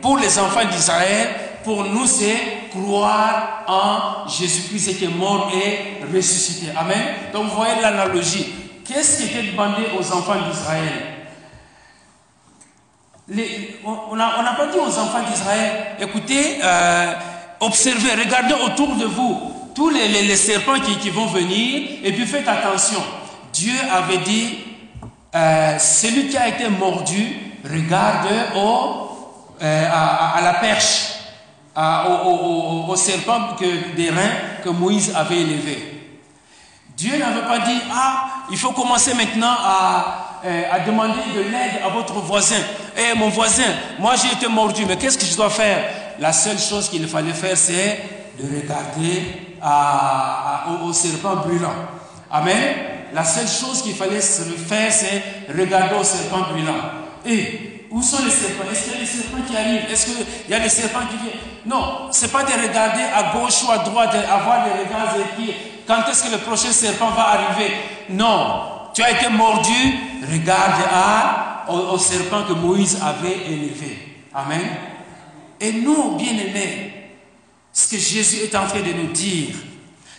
pour les enfants d'Israël, pour nous, c'est croire en Jésus-Christ qui est mort et ressuscité. Amen. Donc, vous voyez l'analogie. Qu'est-ce qui était demandé aux enfants d'Israël? On n'a pas dit aux enfants d'Israël, écoutez, euh, Observez, regardez autour de vous tous les, serpents qui, vont venir et puis faites attention. Dieu avait dit, euh, celui qui a été mordu, regarde au, euh, à, la perche, au, serpent que, des reins que Moïse avait élevé. Dieu n'avait pas dit, ah, il faut commencer maintenant à, euh, à demander de l'aide à votre voisin. Eh, mon voisin, moi j'ai été mordu, mais qu'est-ce que je dois faire? La seule chose qu'il fallait faire, c'est de regarder au, serpent brûlant. Amen. La seule chose qu'il fallait faire, c'est regarder au serpent brûlant. Et où sont les serpents? Est-ce qu'il y a des serpents qui arrivent? Est-ce qu'il y a des serpents qui viennent? Non, ce n'est pas de regarder à gauche ou à droite, avoir des regards et quand est-ce que le prochain serpent va arriver? Non, tu as été mordu, regarde au serpent que Moïse avait élevé. Amen. Et nous, bien-aimés, ce que Jésus est en train de nous dire,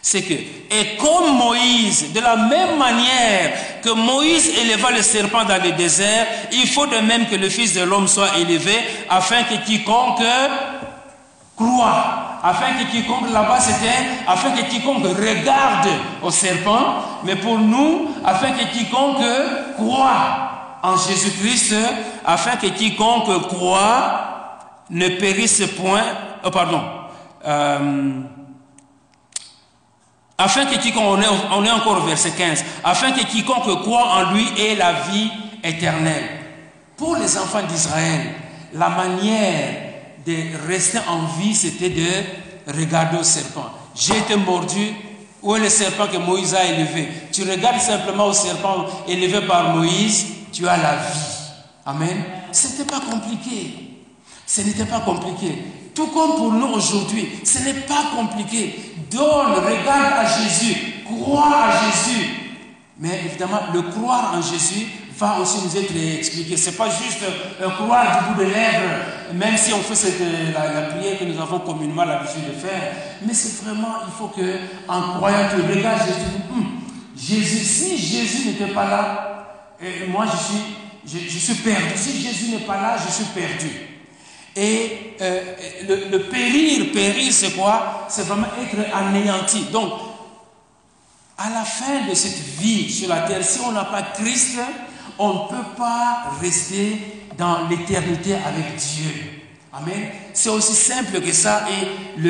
c'est que, et comme Moïse, de la même manière que Moïse éleva le serpent dans le désert, il faut de même que le Fils de l'homme soit élevé, afin que quiconque croit, afin que quiconque, là-bas c'était, afin que quiconque regarde au serpent, mais pour nous, afin que quiconque croit en Jésus-Christ, afin que quiconque croit ne périsse point, oh pardon, euh, afin que quiconque, on est, encore au verset 15, afin que quiconque croit en lui ait la vie éternelle. Pour les enfants d'Israël, la manière de rester en vie, c'était de regarder au serpent. J'ai été mordu, où est le serpent que Moïse a élevé? Tu regardes simplement au serpent élevé par Moïse, tu as la vie. Amen. Ce n'était pas compliqué. Ce n'était pas compliqué. Tout comme pour nous aujourd'hui, ce n'est pas compliqué. Donne, regarde à Jésus, crois à Jésus. Mais évidemment, le croire en Jésus va aussi nous être expliqué. Ce n'est pas juste un croire du bout de lèvres, même si on fait cette, la, prière que nous avons communément l'habitude de faire. Mais c'est vraiment, il faut que, en croyant que regarde Jésus, hum, Jésus, si Jésus n'était pas là, moi je suis, je suis perdu. Si Jésus n'est pas là, je suis perdu. Et euh, le, périr, périr, c'est quoi? C'est vraiment être anéanti. Donc, à la fin de cette vie sur la terre, si on n'a pas Christ, on ne peut pas rester dans l'éternité avec Dieu. Amen. C'est aussi simple que ça. Et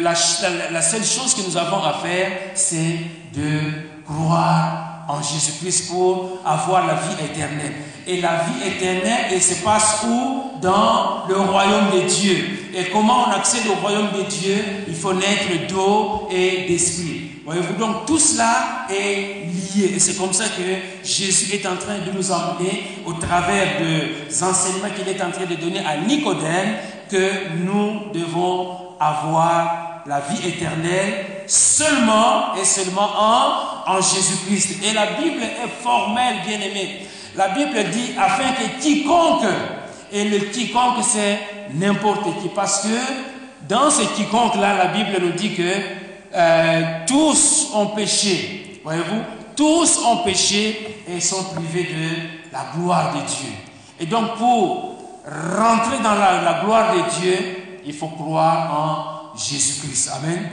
la seule chose que nous avons à faire, c'est de croire en Jésus-Christ pour avoir la vie éternelle. Et la vie éternelle, elle se passe où? Dans le royaume de Dieu. Et comment on accède au royaume de Dieu? Il faut naître d'eau et d'esprit. Voyez-vous, donc tout cela est lié. Et c'est comme ça que Jésus est en train de nous emmener au travers des enseignements qu'il est en train de donner à Nicodème que nous devons avoir la vie éternelle seulement et seulement en, Jésus-Christ. Et la Bible est formelle, bien aimée. La Bible dit afin que quiconque, et le quiconque c'est n'importe qui, parce que dans ce quiconque-là, la Bible nous dit que euh, tous ont péché. Voyez-vous, tous ont péché et sont privés de la gloire de Dieu. Et donc pour rentrer dans la, la gloire de Dieu, il faut croire en Jésus-Christ. Amen.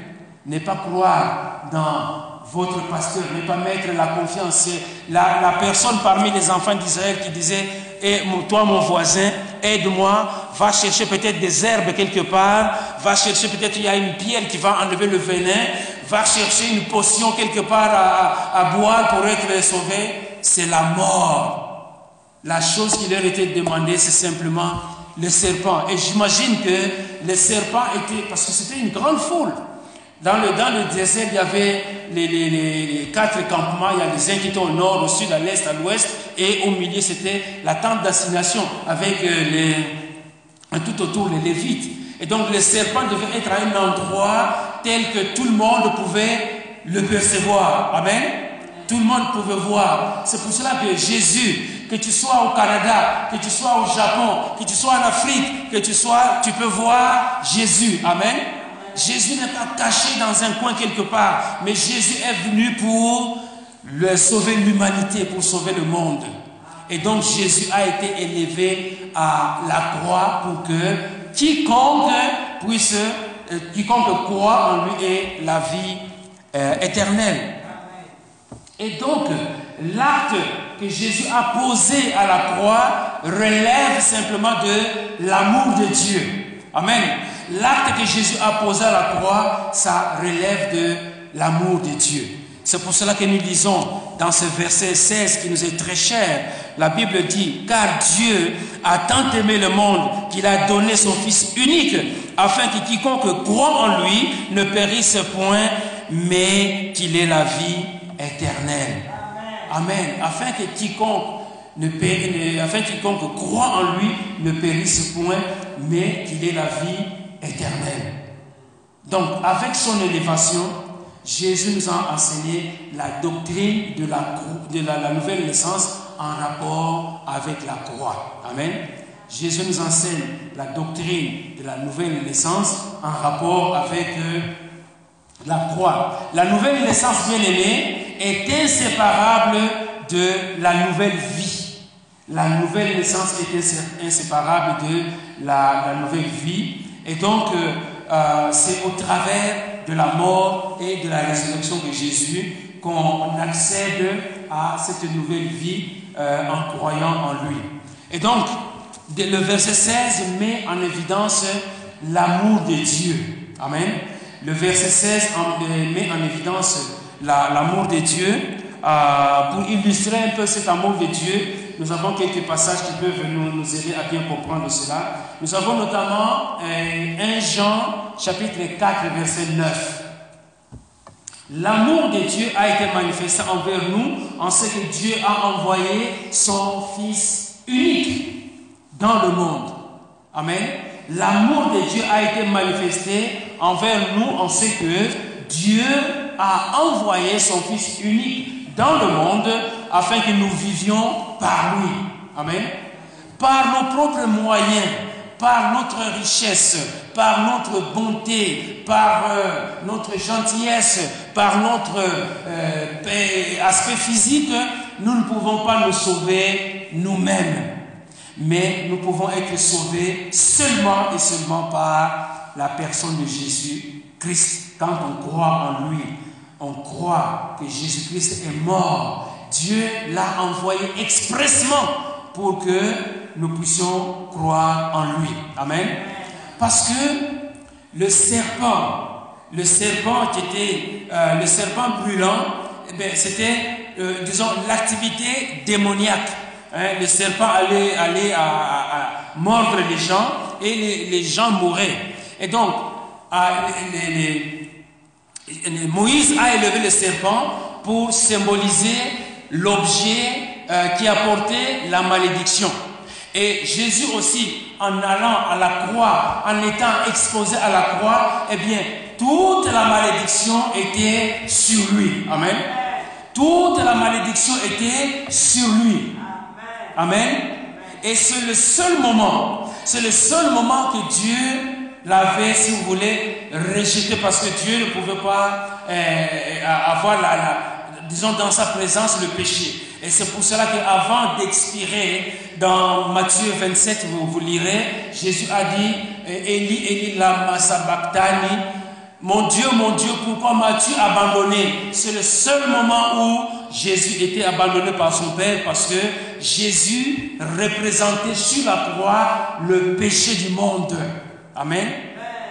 Ne pas croire dans votre pasteur, ne pas mettre la confiance. La, personne parmi les enfants d'Israël qui disait, et toi mon voisin, aide-moi, va chercher peut-être des herbes quelque part, va chercher peut-être il y a une pierre qui va enlever le venin, va chercher une potion quelque part à, à boire pour être sauvé. C'est la mort. La chose qui leur était demandée, c'est simplement le serpent. Et j'imagine que le serpent était, parce que c'était une grande foule. Dans le, dans le désert, il y avait les, quatre campements. Il y a les uns qui étaient au nord, au sud, à l'est, à l'ouest. Et au milieu, c'était la tente d'assignation avec euh, les, tout autour les Lévites. Et donc, le serpent devait être à un endroit tel que tout le monde pouvait le percevoir. Amen. Tout le monde pouvait voir. C'est pour cela que Jésus, que tu sois au Canada, que tu sois au Japon, que tu sois en Afrique, que tu sois, tu peux voir Jésus. Amen. Jésus n'est pas caché dans un coin quelque part, mais Jésus est venu pour sauver l'humanité, pour sauver le monde. Et donc Jésus a été élevé à la croix pour que quiconque puisse, euh, quiconque croit en lui ait la vie euh, éternelle. Et donc, l'acte que Jésus a posé à la croix relève simplement de l'amour de Dieu. Amen. L'acte que Jésus a posé à la croix, ça relève de l'amour de Dieu. C'est pour cela que nous lisons dans ce verset 16 qui nous est très cher, la Bible dit, car Dieu a tant aimé le monde qu'il a donné son Fils unique, afin que quiconque croit en lui ne périsse point, mais qu'il ait la vie éternelle. Amen. Afin que quiconque croit en lui ne périsse point, mais qu'il ait la vie éternelle. Donc, avec son élévation, Jésus nous a enseigné la doctrine de la, de la, nouvelle naissance en rapport avec la croix. Amen. Jésus nous enseigne la doctrine de la nouvelle naissance en rapport avec euh, la croix. La nouvelle naissance, bien aimée, est inséparable de la nouvelle vie. La nouvelle naissance est inséparable de la, nouvelle vie. Et donc, euh, euh, c'est au travers de la mort et de la résurrection de Jésus qu'on accède à cette nouvelle vie euh, en croyant en lui. Et donc, le verset 16 met en évidence l'amour de Dieu. Amen. Le verset 16 met en évidence l'amour de Dieu. pour illustrer un peu cet amour de Dieu, nous avons quelques passages qui peuvent nous, nous aider à bien comprendre cela. Nous avons notamment 1 euh, Jean chapitre 4 verset 9. L'amour de Dieu a été manifesté envers nous en ce que Dieu a envoyé son Fils unique dans le monde. Amen. L'amour de Dieu a été manifesté envers nous en ce que Dieu a envoyé son Fils unique dans le monde afin que nous vivions par lui. Amen. Par nos propres moyens, par notre richesse, par notre bonté, par euh, notre gentillesse, par notre euh, aspect physique, nous ne pouvons pas nous sauver nous-mêmes. Mais nous pouvons être sauvés seulement et seulement par la personne de Jésus-Christ. Quand on croit en lui, on croit que Jésus-Christ est mort Dieu l'a envoyé expressement pour que nous puissions croire en lui. Amen. Parce que le serpent, le serpent qui était euh, le serpent brûlant, eh c'était, euh, disons, l'activité démoniaque. Hein. le serpent allait, aller à, mordre les gens et les, gens mouraient. Et donc, Moïse a élevé le serpent pour symboliser l'objet euh, qui apportait la malédiction. Et Jésus aussi, en allant à la croix, en étant exposé à la croix, eh bien, toute la malédiction était sur lui. Amen. Toute la malédiction était sur lui. Amen. Et c'est le seul moment, c'est le seul moment que Dieu l'avait, si vous voulez, rejeté parce que Dieu ne pouvait pas euh, avoir la, disons, dans sa présence le péché. Et c'est pour cela qu'avant d'expirer, dans Matthieu 27, vous, lirez, Jésus a dit, Eli, Eli, lama sabachthani, mon Dieu, mon Dieu, pourquoi m'as-tu abandonné? C'est le seul moment où Jésus était abandonné par son Père parce que Jésus représentait sur la croix le péché du monde. Amen.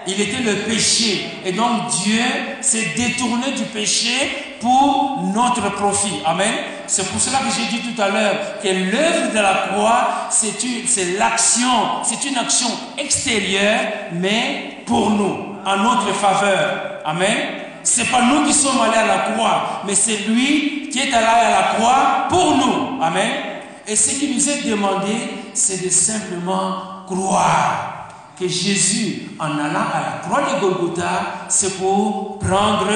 Il était le péché. Et donc Dieu s'est détourné du péché pour notre profit. Amen. C'est pour cela que j'ai dit tout à l'heure que l'œuvre de la croix, c'est l'action, c'est une action extérieure, mais pour nous, en notre faveur. Amen. C'est pas nous qui sommes allés à la croix, mais c'est lui qui est allé à la croix pour nous. Amen. Et ce qui nous est demandé, c'est de simplement croire que Jésus, en allant à la croix de Golgotha, c'est pour prendre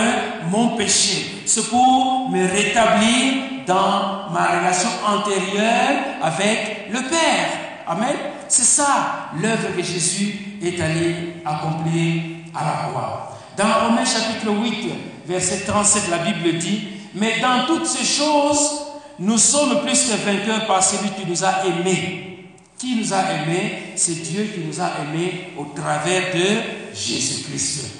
mon péché, c'est pour me rétablir dans ma relation antérieure avec le Père. Amen. C'est ça l'œuvre que Jésus est allé accomplir à la croix. Dans Romains chapitre 8, verset 37, la Bible dit, mais dans toutes ces choses, nous sommes plus que vainqueurs par celui qui nous a aimés. Qui nous a aimés C'est Dieu qui nous a aimés au travers de Jésus-Christ.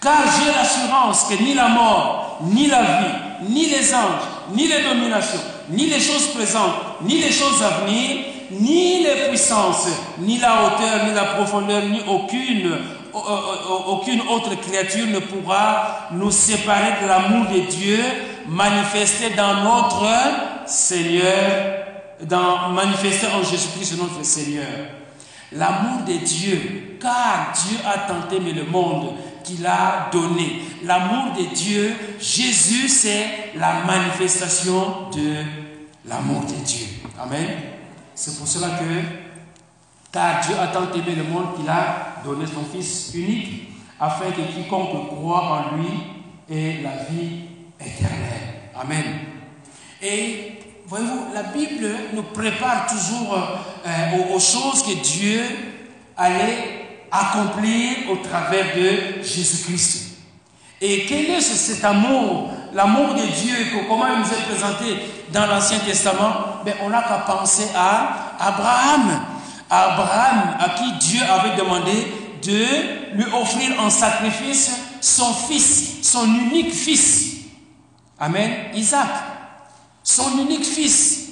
Car j'ai l'assurance que ni la mort, ni la vie, ni les anges, ni les dominations, ni les choses présentes, ni les choses à venir, ni les puissances, ni la hauteur, ni la profondeur, ni aucune, aucune autre créature ne pourra nous séparer de l'amour de Dieu manifesté dans notre Seigneur dans, manifester en Jésus-Christ notre Seigneur. L'amour de Dieu, car Dieu a tant aimé le monde qu'il a donné. L'amour de Dieu, Jésus, c'est la manifestation de l'amour de Dieu. Amen. C'est pour cela que, car Dieu a tant aimé le monde qu'il a donné son Fils unique, afin que quiconque croit en lui ait la vie éternelle. Amen. Et voyez-vous, la Bible nous prépare toujours euh, aux, choses que Dieu allait accomplir au travers de Jésus-Christ. Et quel est cet amour, l'amour de Dieu, comment il nous est présenté dans l'Ancien Testament? Ben, On n'a qu'à penser à Abraham. Abraham, à qui Dieu avait demandé de lui offrir en sacrifice son fils, son unique fils. Amen. Isaac son unique fils.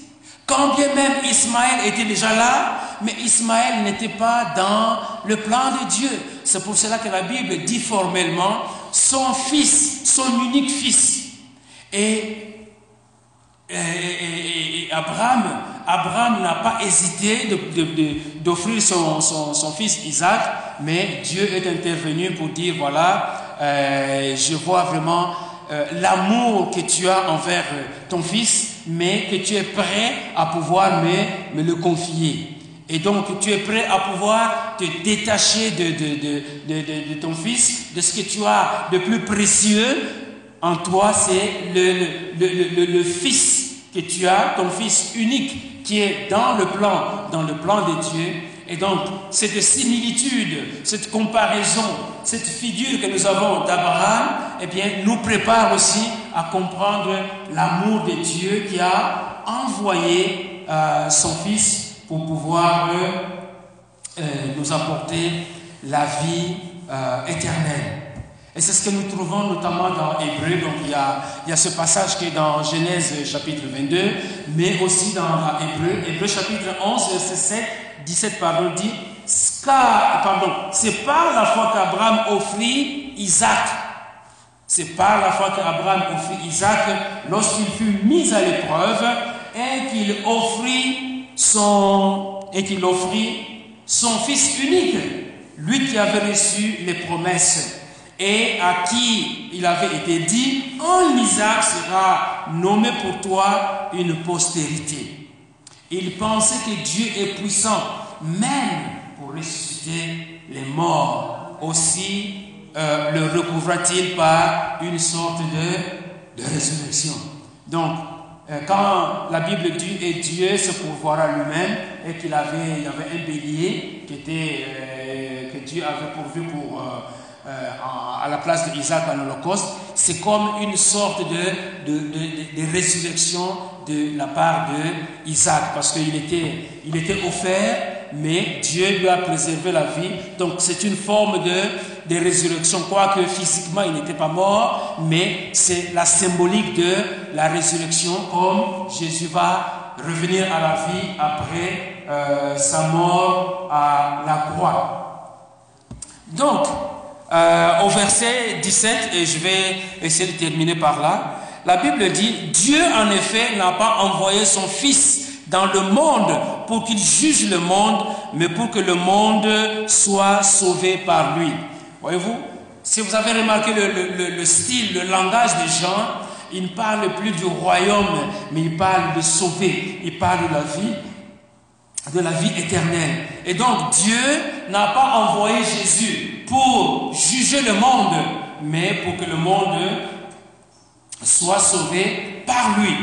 Quand bien même Ismaël était déjà là, mais Ismaël n'était pas dans le plan de Dieu. C'est pour cela que la Bible dit formellement son fils, son unique fils. Et, Abraham, Abraham n'a pas hésité d'offrir son, fils Isaac, mais Dieu est intervenu pour dire, voilà, euh, je vois vraiment euh, l'amour que tu as envers euh, ton fils, mais que tu es prêt à pouvoir me, me, le confier. Et donc tu es prêt à pouvoir te détacher de, de, de, de, ton fils, de ce que tu as de plus précieux en toi, c'est le, le, le, le, fils que tu as, ton fils unique, qui est dans le plan, dans le plan de Dieu. Et donc, cette similitude, cette comparaison, cette figure que nous avons d'Abraham, eh bien, nous prépare aussi à comprendre l'amour de Dieu qui a envoyé euh, son Fils pour pouvoir euh, nous apporter la vie euh, éternelle. Et c'est ce que nous trouvons notamment dans Hébreu. Donc il y a, il y a ce passage qui est dans Genèse chapitre 22, mais aussi dans Hébreu. Hébreu chapitre 11, verset 7, 17, pardon, dit pardon, c'est par la foi qu'Abraham offrit Isaac. C'est par la foi qu'Abraham offrit Isaac lorsqu'il fut mis à l'épreuve et qu'il offrit son offrit son fils unique, lui qui avait reçu les promesses et à qui il avait été dit en Isaac sera nommé pour toi une postérité. Il pensait que Dieu est puissant même pour ressusciter les morts. Aussi euh, le recouvra-t-il par une sorte de, de résurrection. Donc, euh, quand la Bible dit et Dieu se pourvoira lui-même et qu'il avait, y avait un bélier qui était, euh, que Dieu avait pourvu pour, à la place d'Isaac en holocauste, c'est comme une sorte de, de, de, de résurrection de la part d'Isaac parce qu'il était, il était offert mais Dieu lui a préservé la vie. Donc c'est une forme de, de résurrection, quoique physiquement il n'était pas mort, mais c'est la symbolique de la résurrection, comme Jésus va revenir à la vie après euh, sa mort à la croix. Donc, euh, au verset 17, et je vais essayer de terminer par là, la Bible dit, Dieu en effet n'a pas envoyé son Fils dans le monde pour qu'il juge le monde, mais pour que le monde soit sauvé par lui. Voyez-vous, si vous avez remarqué le, style, le langage des gens, ils ne parlent plus du royaume, mais ils parlent de sauver, ils parlent de la vie, de la vie éternelle. Et donc Dieu n'a pas envoyé Jésus pour juger le monde, mais pour que le monde soit sauvé par lui.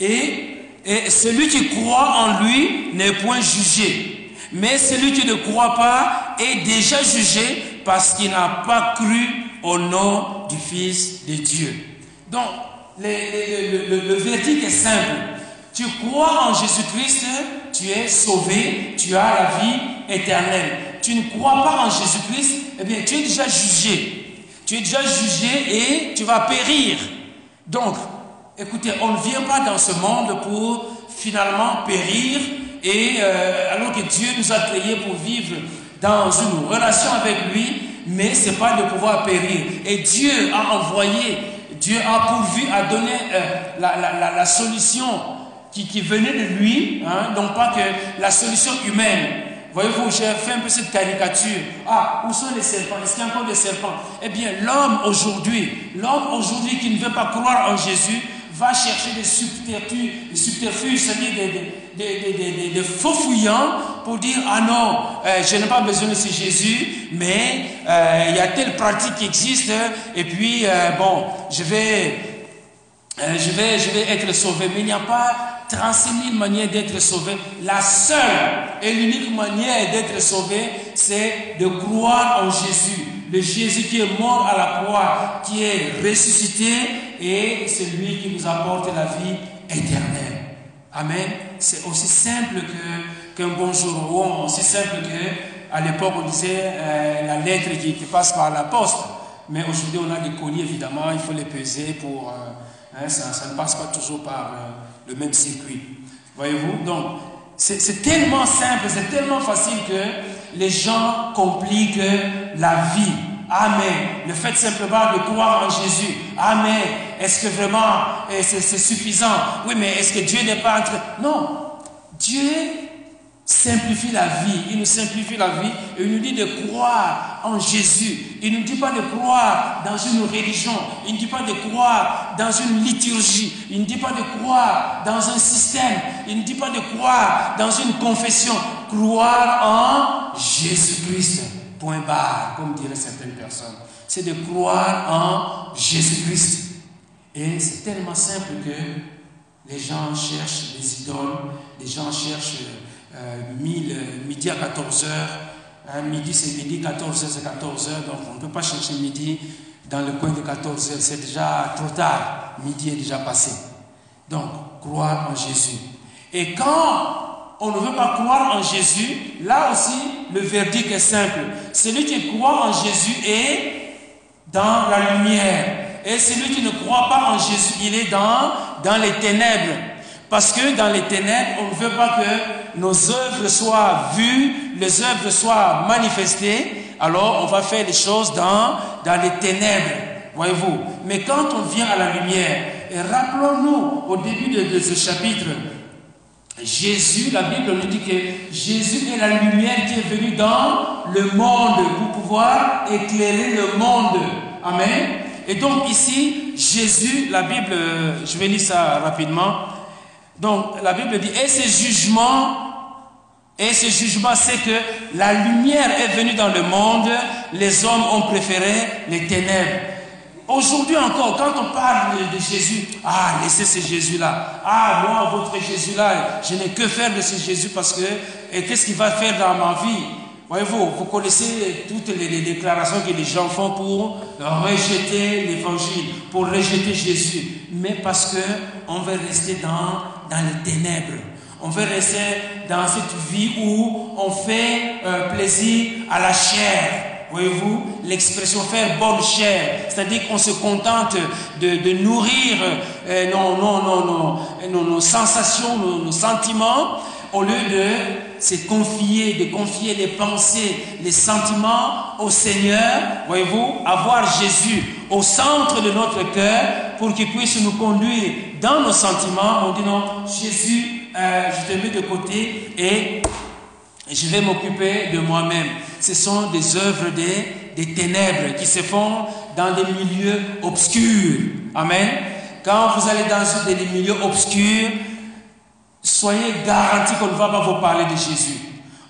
Et et celui qui croit en lui n'est point jugé. Mais celui qui ne croit pas est déjà jugé parce qu'il n'a pas cru au nom du Fils de Dieu. Donc, le, verdict est simple. Tu crois en Jésus-Christ, tu es sauvé, tu as la vie éternelle. Tu ne crois pas en Jésus-Christ, eh bien, tu es déjà jugé. Tu es déjà jugé et tu vas périr. Donc, Écoutez, on ne vient pas dans ce monde pour finalement périr et euh, alors que Dieu nous a créés pour vivre dans une relation avec lui, mais c'est pas de pouvoir périr. Et Dieu a envoyé, Dieu a pourvu, a donné euh, la, solution qui, venait de lui, hein, donc pas que la solution humaine. Voyez-vous, j'ai fait un peu cette caricature. Ah, où sont les serpents? Est-ce qu'il y a encore des serpents? Eh bien, l'homme aujourd'hui, l'homme aujourd'hui qui ne veut pas croire en Jésus, va chercher des subterfuges, des c'est-à-dire des, des, faux fouillants pour dire Ah non, euh, je n'ai pas besoin de ce Jésus, mais euh, il y a telle pratique qui existe, et puis euh, bon, je vais, je, vais, je vais être sauvé. Mais il n'y a pas 36 000 manières d'être sauvé. La seule et l'unique manière d'être sauvé, c'est de croire en Jésus le Jésus qui est mort à la croix, qui est ressuscité, et c'est lui qui nous apporte la vie éternelle. Amen. C'est aussi simple qu'un bonjour, ou aussi simple que à l'époque on disait euh, la lettre qui, passe par la poste. Mais aujourd'hui on a des colis évidemment, il faut les peser pour. Euh, hein, ça, ne passe pas toujours par euh, le même circuit. Voyez-vous? Donc c'est tellement simple, c'est tellement facile que les gens compliquent la vie. Amen. Le fait simplement de croire en Jésus. Amen. Est-ce que vraiment eh, c'est suffisant? Oui, mais est-ce que Dieu n'est pas entre... Non. Dieu simplifie la vie. Il nous simplifie la vie et il nous dit de croire en Jésus. Il ne nous dit pas de croire dans une religion. Il ne dit pas de croire dans une liturgie. Il ne dit pas de croire dans un système. Il ne dit pas de croire dans une confession. Croire en Jésus-Christ. Point barre, comme diraient certaines personnes. C'est de croire en Jésus-Christ. Et c'est tellement simple que les gens cherchent les idoles, les gens cherchent midi à 14h. Hein, midi, c'est midi, 14h, c'est 14h. Donc, on ne peut pas chercher midi dans le coin de 14h. C'est déjà trop tard. Midi est déjà passé. Donc, croire en Jésus. Et quand on ne veut pas croire en Jésus, là aussi, le verdict est simple. Celui qui croit en Jésus est dans la lumière. Et celui qui ne croit pas en Jésus, il est dans, dans les ténèbres. Parce que dans les ténèbres, on ne veut pas que nos œuvres soient vues, les œuvres soient manifestées. Alors, on va faire les choses dans, dans les ténèbres. Voyez-vous. Mais quand on vient à la lumière, et rappelons-nous au début de, de ce chapitre, Jésus, la Bible nous dit que Jésus est la lumière qui est venue dans le monde pour pouvoir éclairer le monde. Amen. Et donc ici, Jésus, la Bible, je vais lire ça rapidement. Donc la Bible dit, et ce jugement, et ce jugement, c'est que la lumière est venue dans le monde, les hommes ont préféré les ténèbres. Aujourd'hui encore, quand on parle de, Jésus, ah, laissez ce Jésus-là. Ah, moi, votre Jésus-là, je n'ai que faire de ce Jésus parce que, et qu'est-ce qu'il va faire dans ma vie? Voyez-vous, vous connaissez toutes les, déclarations que les gens font pour rejeter l'évangile, pour rejeter Jésus. Mais parce que on veut rester dans, dans les ténèbres. On veut rester dans cette vie où on fait euh, plaisir à la chair. Voyez-vous, l'expression faire bonne chair, c'est-à-dire qu'on se contente de, nourrir euh, nos, nos, nos, sensations, nos, sentiments, au lieu de se confier, de confier les pensées, les sentiments au Seigneur, voyez-vous, avoir Jésus au centre de notre cœur pour qu'il puisse nous conduire dans nos sentiments. On dit non, Jésus, euh, je te mets de côté et je vais m'occuper de moi-même. Ce sont des œuvres des, des ténèbres qui se font dans des milieux obscurs. Amen. Quand vous allez dans des milieux obscurs, soyez garantis qu'on ne va pas vous parler de Jésus.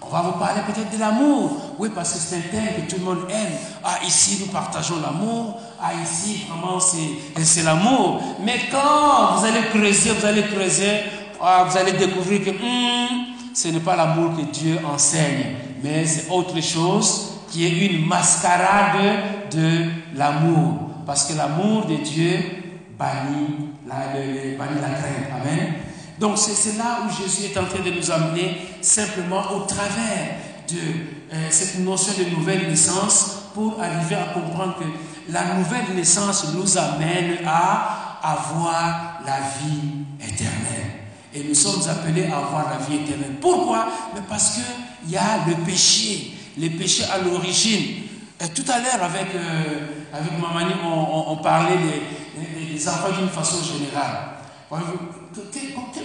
On va vous parler peut-être de l'amour. Oui, parce que c'est un thème que tout le monde aime. Ah, ici, nous partageons l'amour. Ah, ici, vraiment, c'est l'amour. Mais quand vous allez creuser, vous allez creuser, ah, vous allez découvrir que hmm, ce n'est pas l'amour que Dieu enseigne, mais c'est autre chose qui est une mascarade de l'amour. Parce que l'amour de Dieu bannit la, bannit la crainte. Amen. Donc c'est là où Jésus est en train de nous amener simplement au travers de euh, cette notion de nouvelle naissance pour arriver à comprendre que la nouvelle naissance nous amène à avoir la vie éternelle. Et nous sommes appelés à avoir la vie éternelle. Pourquoi? Mais Parce qu'il y a le péché, le péché à l'origine. Tout à l'heure, avec, euh, Mamani, on, parlait des, enfants d'une façon générale.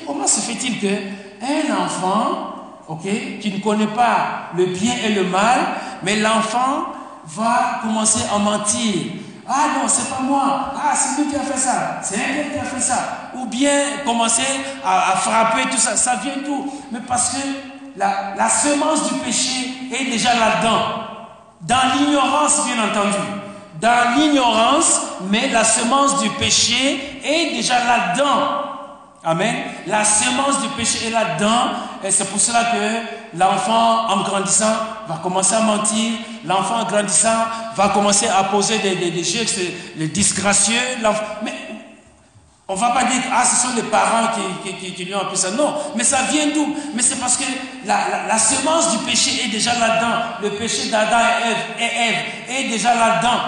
Comment se fait-il qu'un enfant, qui ne connaît pas le bien et le mal, mais l'enfant va commencer à mentir. Ah non, c'est pas moi. Ah, c'est lui qui a fait ça. C'est elle qui a fait ça. Ou bien commencer à, frapper, tout ça. Ça vient d'où? Mais parce que la semence du péché est déjà là-dedans. Dans l'ignorance, bien entendu. Dans l'ignorance, mais la semence du péché est déjà là-dedans. Amen. La semence du péché est là-dedans. Et c'est pour cela que l'enfant, en grandissant, va commencer à mentir. L'enfant, en grandissant, va commencer à poser des, des, gestes, les disgracieux. Mais on ne va pas dire, ah, ce sont les parents qui, qui, lui ont appris ça. Non, mais ça vient d'où? Mais c'est parce que la, la, semence du péché est déjà là-dedans. Le péché d'Adam et et Ève est déjà là-dedans.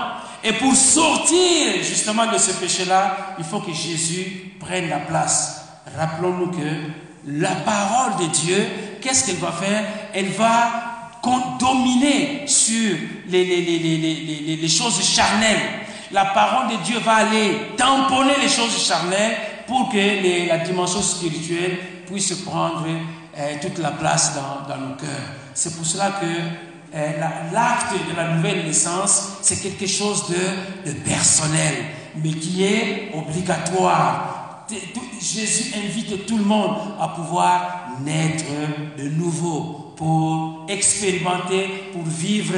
Et pour sortir justement de ce péché-là, il faut que Jésus prenne la place rappelons-nous que la parole de Dieu, qu'est-ce qu'elle va faire? Elle va dominer sur les, choses charnelles. La parole de Dieu va aller tamponner les choses charnelles pour que la dimension spirituelle puisse prendre euh, toute la place dans, nos cœurs. C'est pour cela que euh, l'acte de la nouvelle naissance, c'est quelque chose de personnel, mais qui est obligatoire Jésus invite tout le monde à pouvoir naître de nouveau pour expérimenter, pour vivre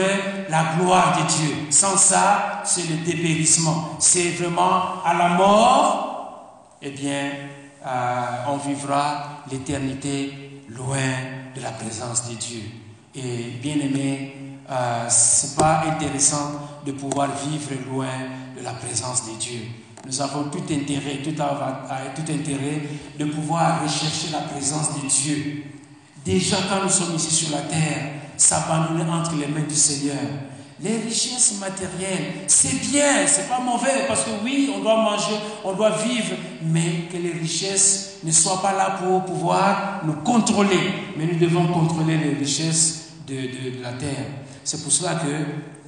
la gloire de Dieu. Sans ça, c'est le dépérissement. C'est vraiment à la mort, eh bien, euh, on vivra l'éternité loin de la présence de Dieu. Et bien aimé, euh, c'est pas intéressant de pouvoir vivre loin de la présence de Dieu. Nous avons tout intérêt, tout, intérêt de pouvoir rechercher la présence de Dieu. Déjà quand nous sommes ici sur la terre, s'abandonner entre les mains du Seigneur. Les richesses matérielles, c'est bien, c'est pas mauvais, parce que oui, on doit manger, on doit vivre, mais que les richesses ne soient pas là pour pouvoir nous contrôler. Mais nous devons contrôler les richesses de, de la terre. C'est pour cela que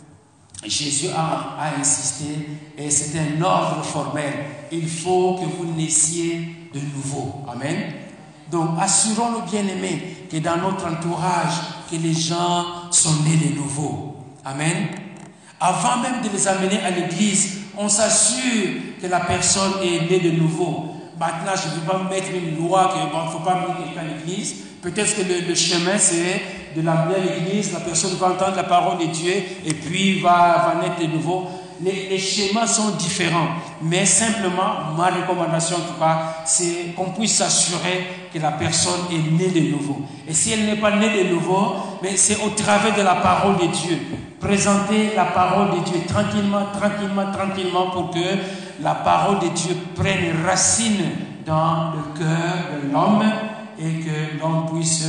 Jésus a, insisté et c'est un ordre formel. Il faut que vous naissiez de nouveau. Amen. Donc assurons-nous bien aimés que dans notre entourage, que les gens sont nés de nouveau. Amen. Avant même de les amener à l'église, on s'assure que la personne est née de nouveau. Maintenant, je ne veux pas mettre une loi qu'il ne faut pas amener quelqu'un à l'église. Peut-être que le, chemin, c'est de l'amener à l'église, la personne va entendre la parole de Dieu et puis va, va naître de nouveau. Les, schémas sont différents, mais simplement, ma recommandation en tout cas, c'est qu'on puisse s'assurer que la personne est née de nouveau. Et si elle n'est pas née de nouveau, mais c'est au travers de la parole de Dieu. Présenter la parole de Dieu tranquillement, tranquillement, tranquillement pour que la parole de Dieu prenne racine dans le cœur de l'homme et que l'homme puisse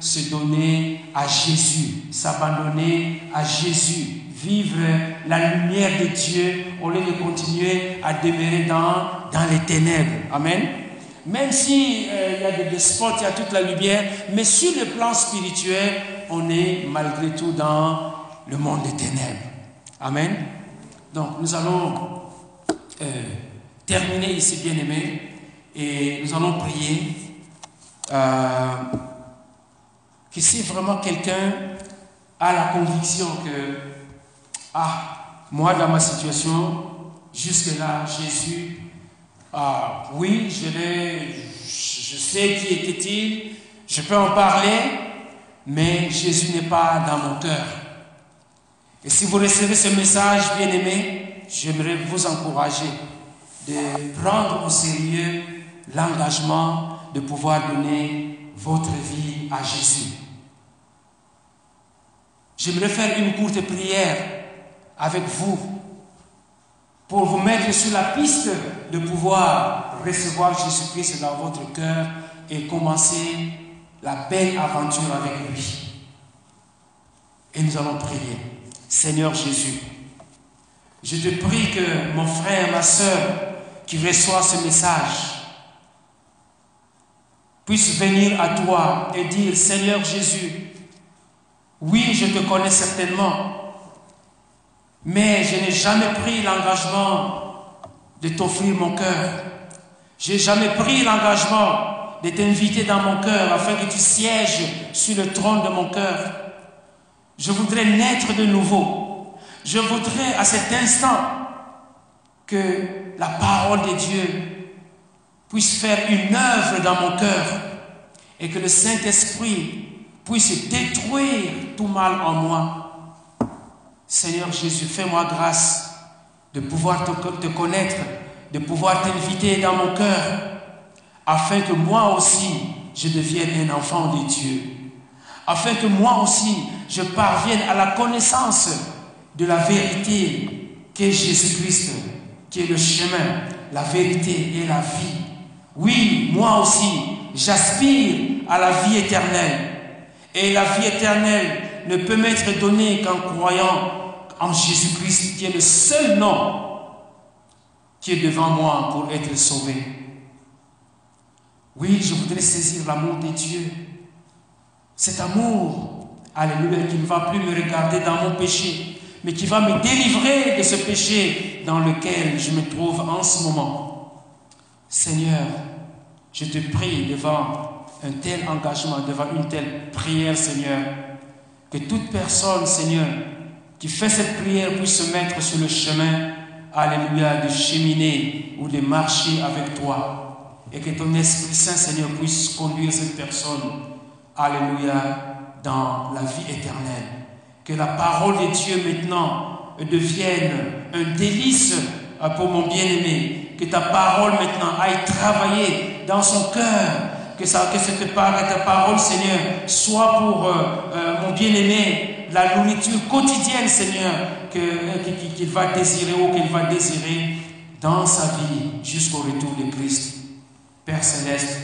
se donner à Jésus, s'abandonner à Jésus, vivre la lumière de Dieu au lieu de continuer à demeurer dans, les ténèbres. Amen. Même si euh, y a des spots, il y a toute la lumière, mais sur le plan spirituel, on est malgré tout dans le monde des ténèbres. Amen. Donc nous allons euh, terminer ici, bien aimé, et nous allons prier. Euh, que si vraiment quelqu'un a la conviction que, ah, moi dans ma situation, jusque-là, Jésus, ah, oui, je, je sais qui était-il, je peux en parler, mais Jésus n'est pas dans mon cœur. Et si vous recevez ce message, bien aimé, j'aimerais vous encourager de prendre au sérieux l'engagement de pouvoir donner votre vie à Jésus. J'aimerais faire une courte prière avec vous pour vous mettre sur la piste de pouvoir recevoir Jésus-Christ dans votre cœur et commencer la belle aventure avec lui. Et nous allons prier. Seigneur Jésus, je te prie que mon frère, ma soeur, qui reçoit ce message, puisse venir à toi et dire, Seigneur Jésus, oui, je te connais certainement, mais je n'ai jamais pris l'engagement de t'offrir mon cœur. Je n'ai jamais pris l'engagement de t'inviter dans mon cœur afin que tu sièges sur le trône de mon cœur. Je voudrais naître de nouveau. Je voudrais à cet instant que la parole de Dieu puisse faire une œuvre dans mon cœur et que le Saint-Esprit puisse détruire tout mal en moi. Seigneur Jésus, fais-moi grâce de pouvoir te, connaître, de pouvoir t'inviter dans mon cœur, afin que moi aussi je devienne un enfant de Dieu, afin que moi aussi je parvienne à la connaissance de la vérité qu'est Jésus-Christ, qui est le chemin, la vérité et la vie. Oui, moi aussi, j'aspire à la vie éternelle. Et la vie éternelle ne peut m'être donnée qu'en croyant en Jésus-Christ, qui est le seul nom qui est devant moi pour être sauvé. Oui, je voudrais saisir l'amour de Dieu. Cet amour, alléluia, qui ne va plus me regarder dans mon péché, mais qui va me délivrer de ce péché dans lequel je me trouve en ce moment. Seigneur, je te prie devant un tel engagement, devant une telle prière, Seigneur, que toute personne, Seigneur, qui fait cette prière puisse se mettre sur le chemin, Alléluia, de cheminer ou de marcher avec toi. Et que ton Esprit Saint, Seigneur, puisse conduire cette personne, Alléluia, dans la vie éternelle. Que la parole de Dieu maintenant devienne un délice pour mon bien-aimé, que ta parole maintenant aille travailler dans son cœur, que, cette parole, Seigneur, soit pour euh, euh, mon bien-aimé la nourriture quotidienne, Seigneur, euh, qu'il va désirer ou qu'il va désirer dans sa vie jusqu'au retour de Christ. Père céleste,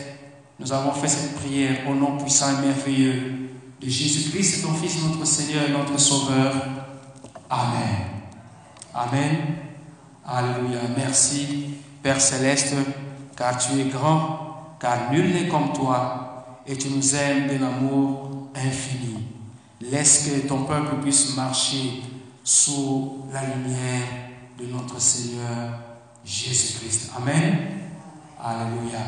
nous avons fait cette prière au nom puissant et merveilleux de Jésus-Christ, ton Fils, notre Seigneur et notre Sauveur. Amen. Amen. Alléluia. Merci. Père céleste, car tu es grand, car nul n'est comme toi, et tu nous aimes d'un amour infini. Laisse que ton peuple puisse marcher sous la lumière de notre Seigneur Jésus-Christ. Amen. Alléluia.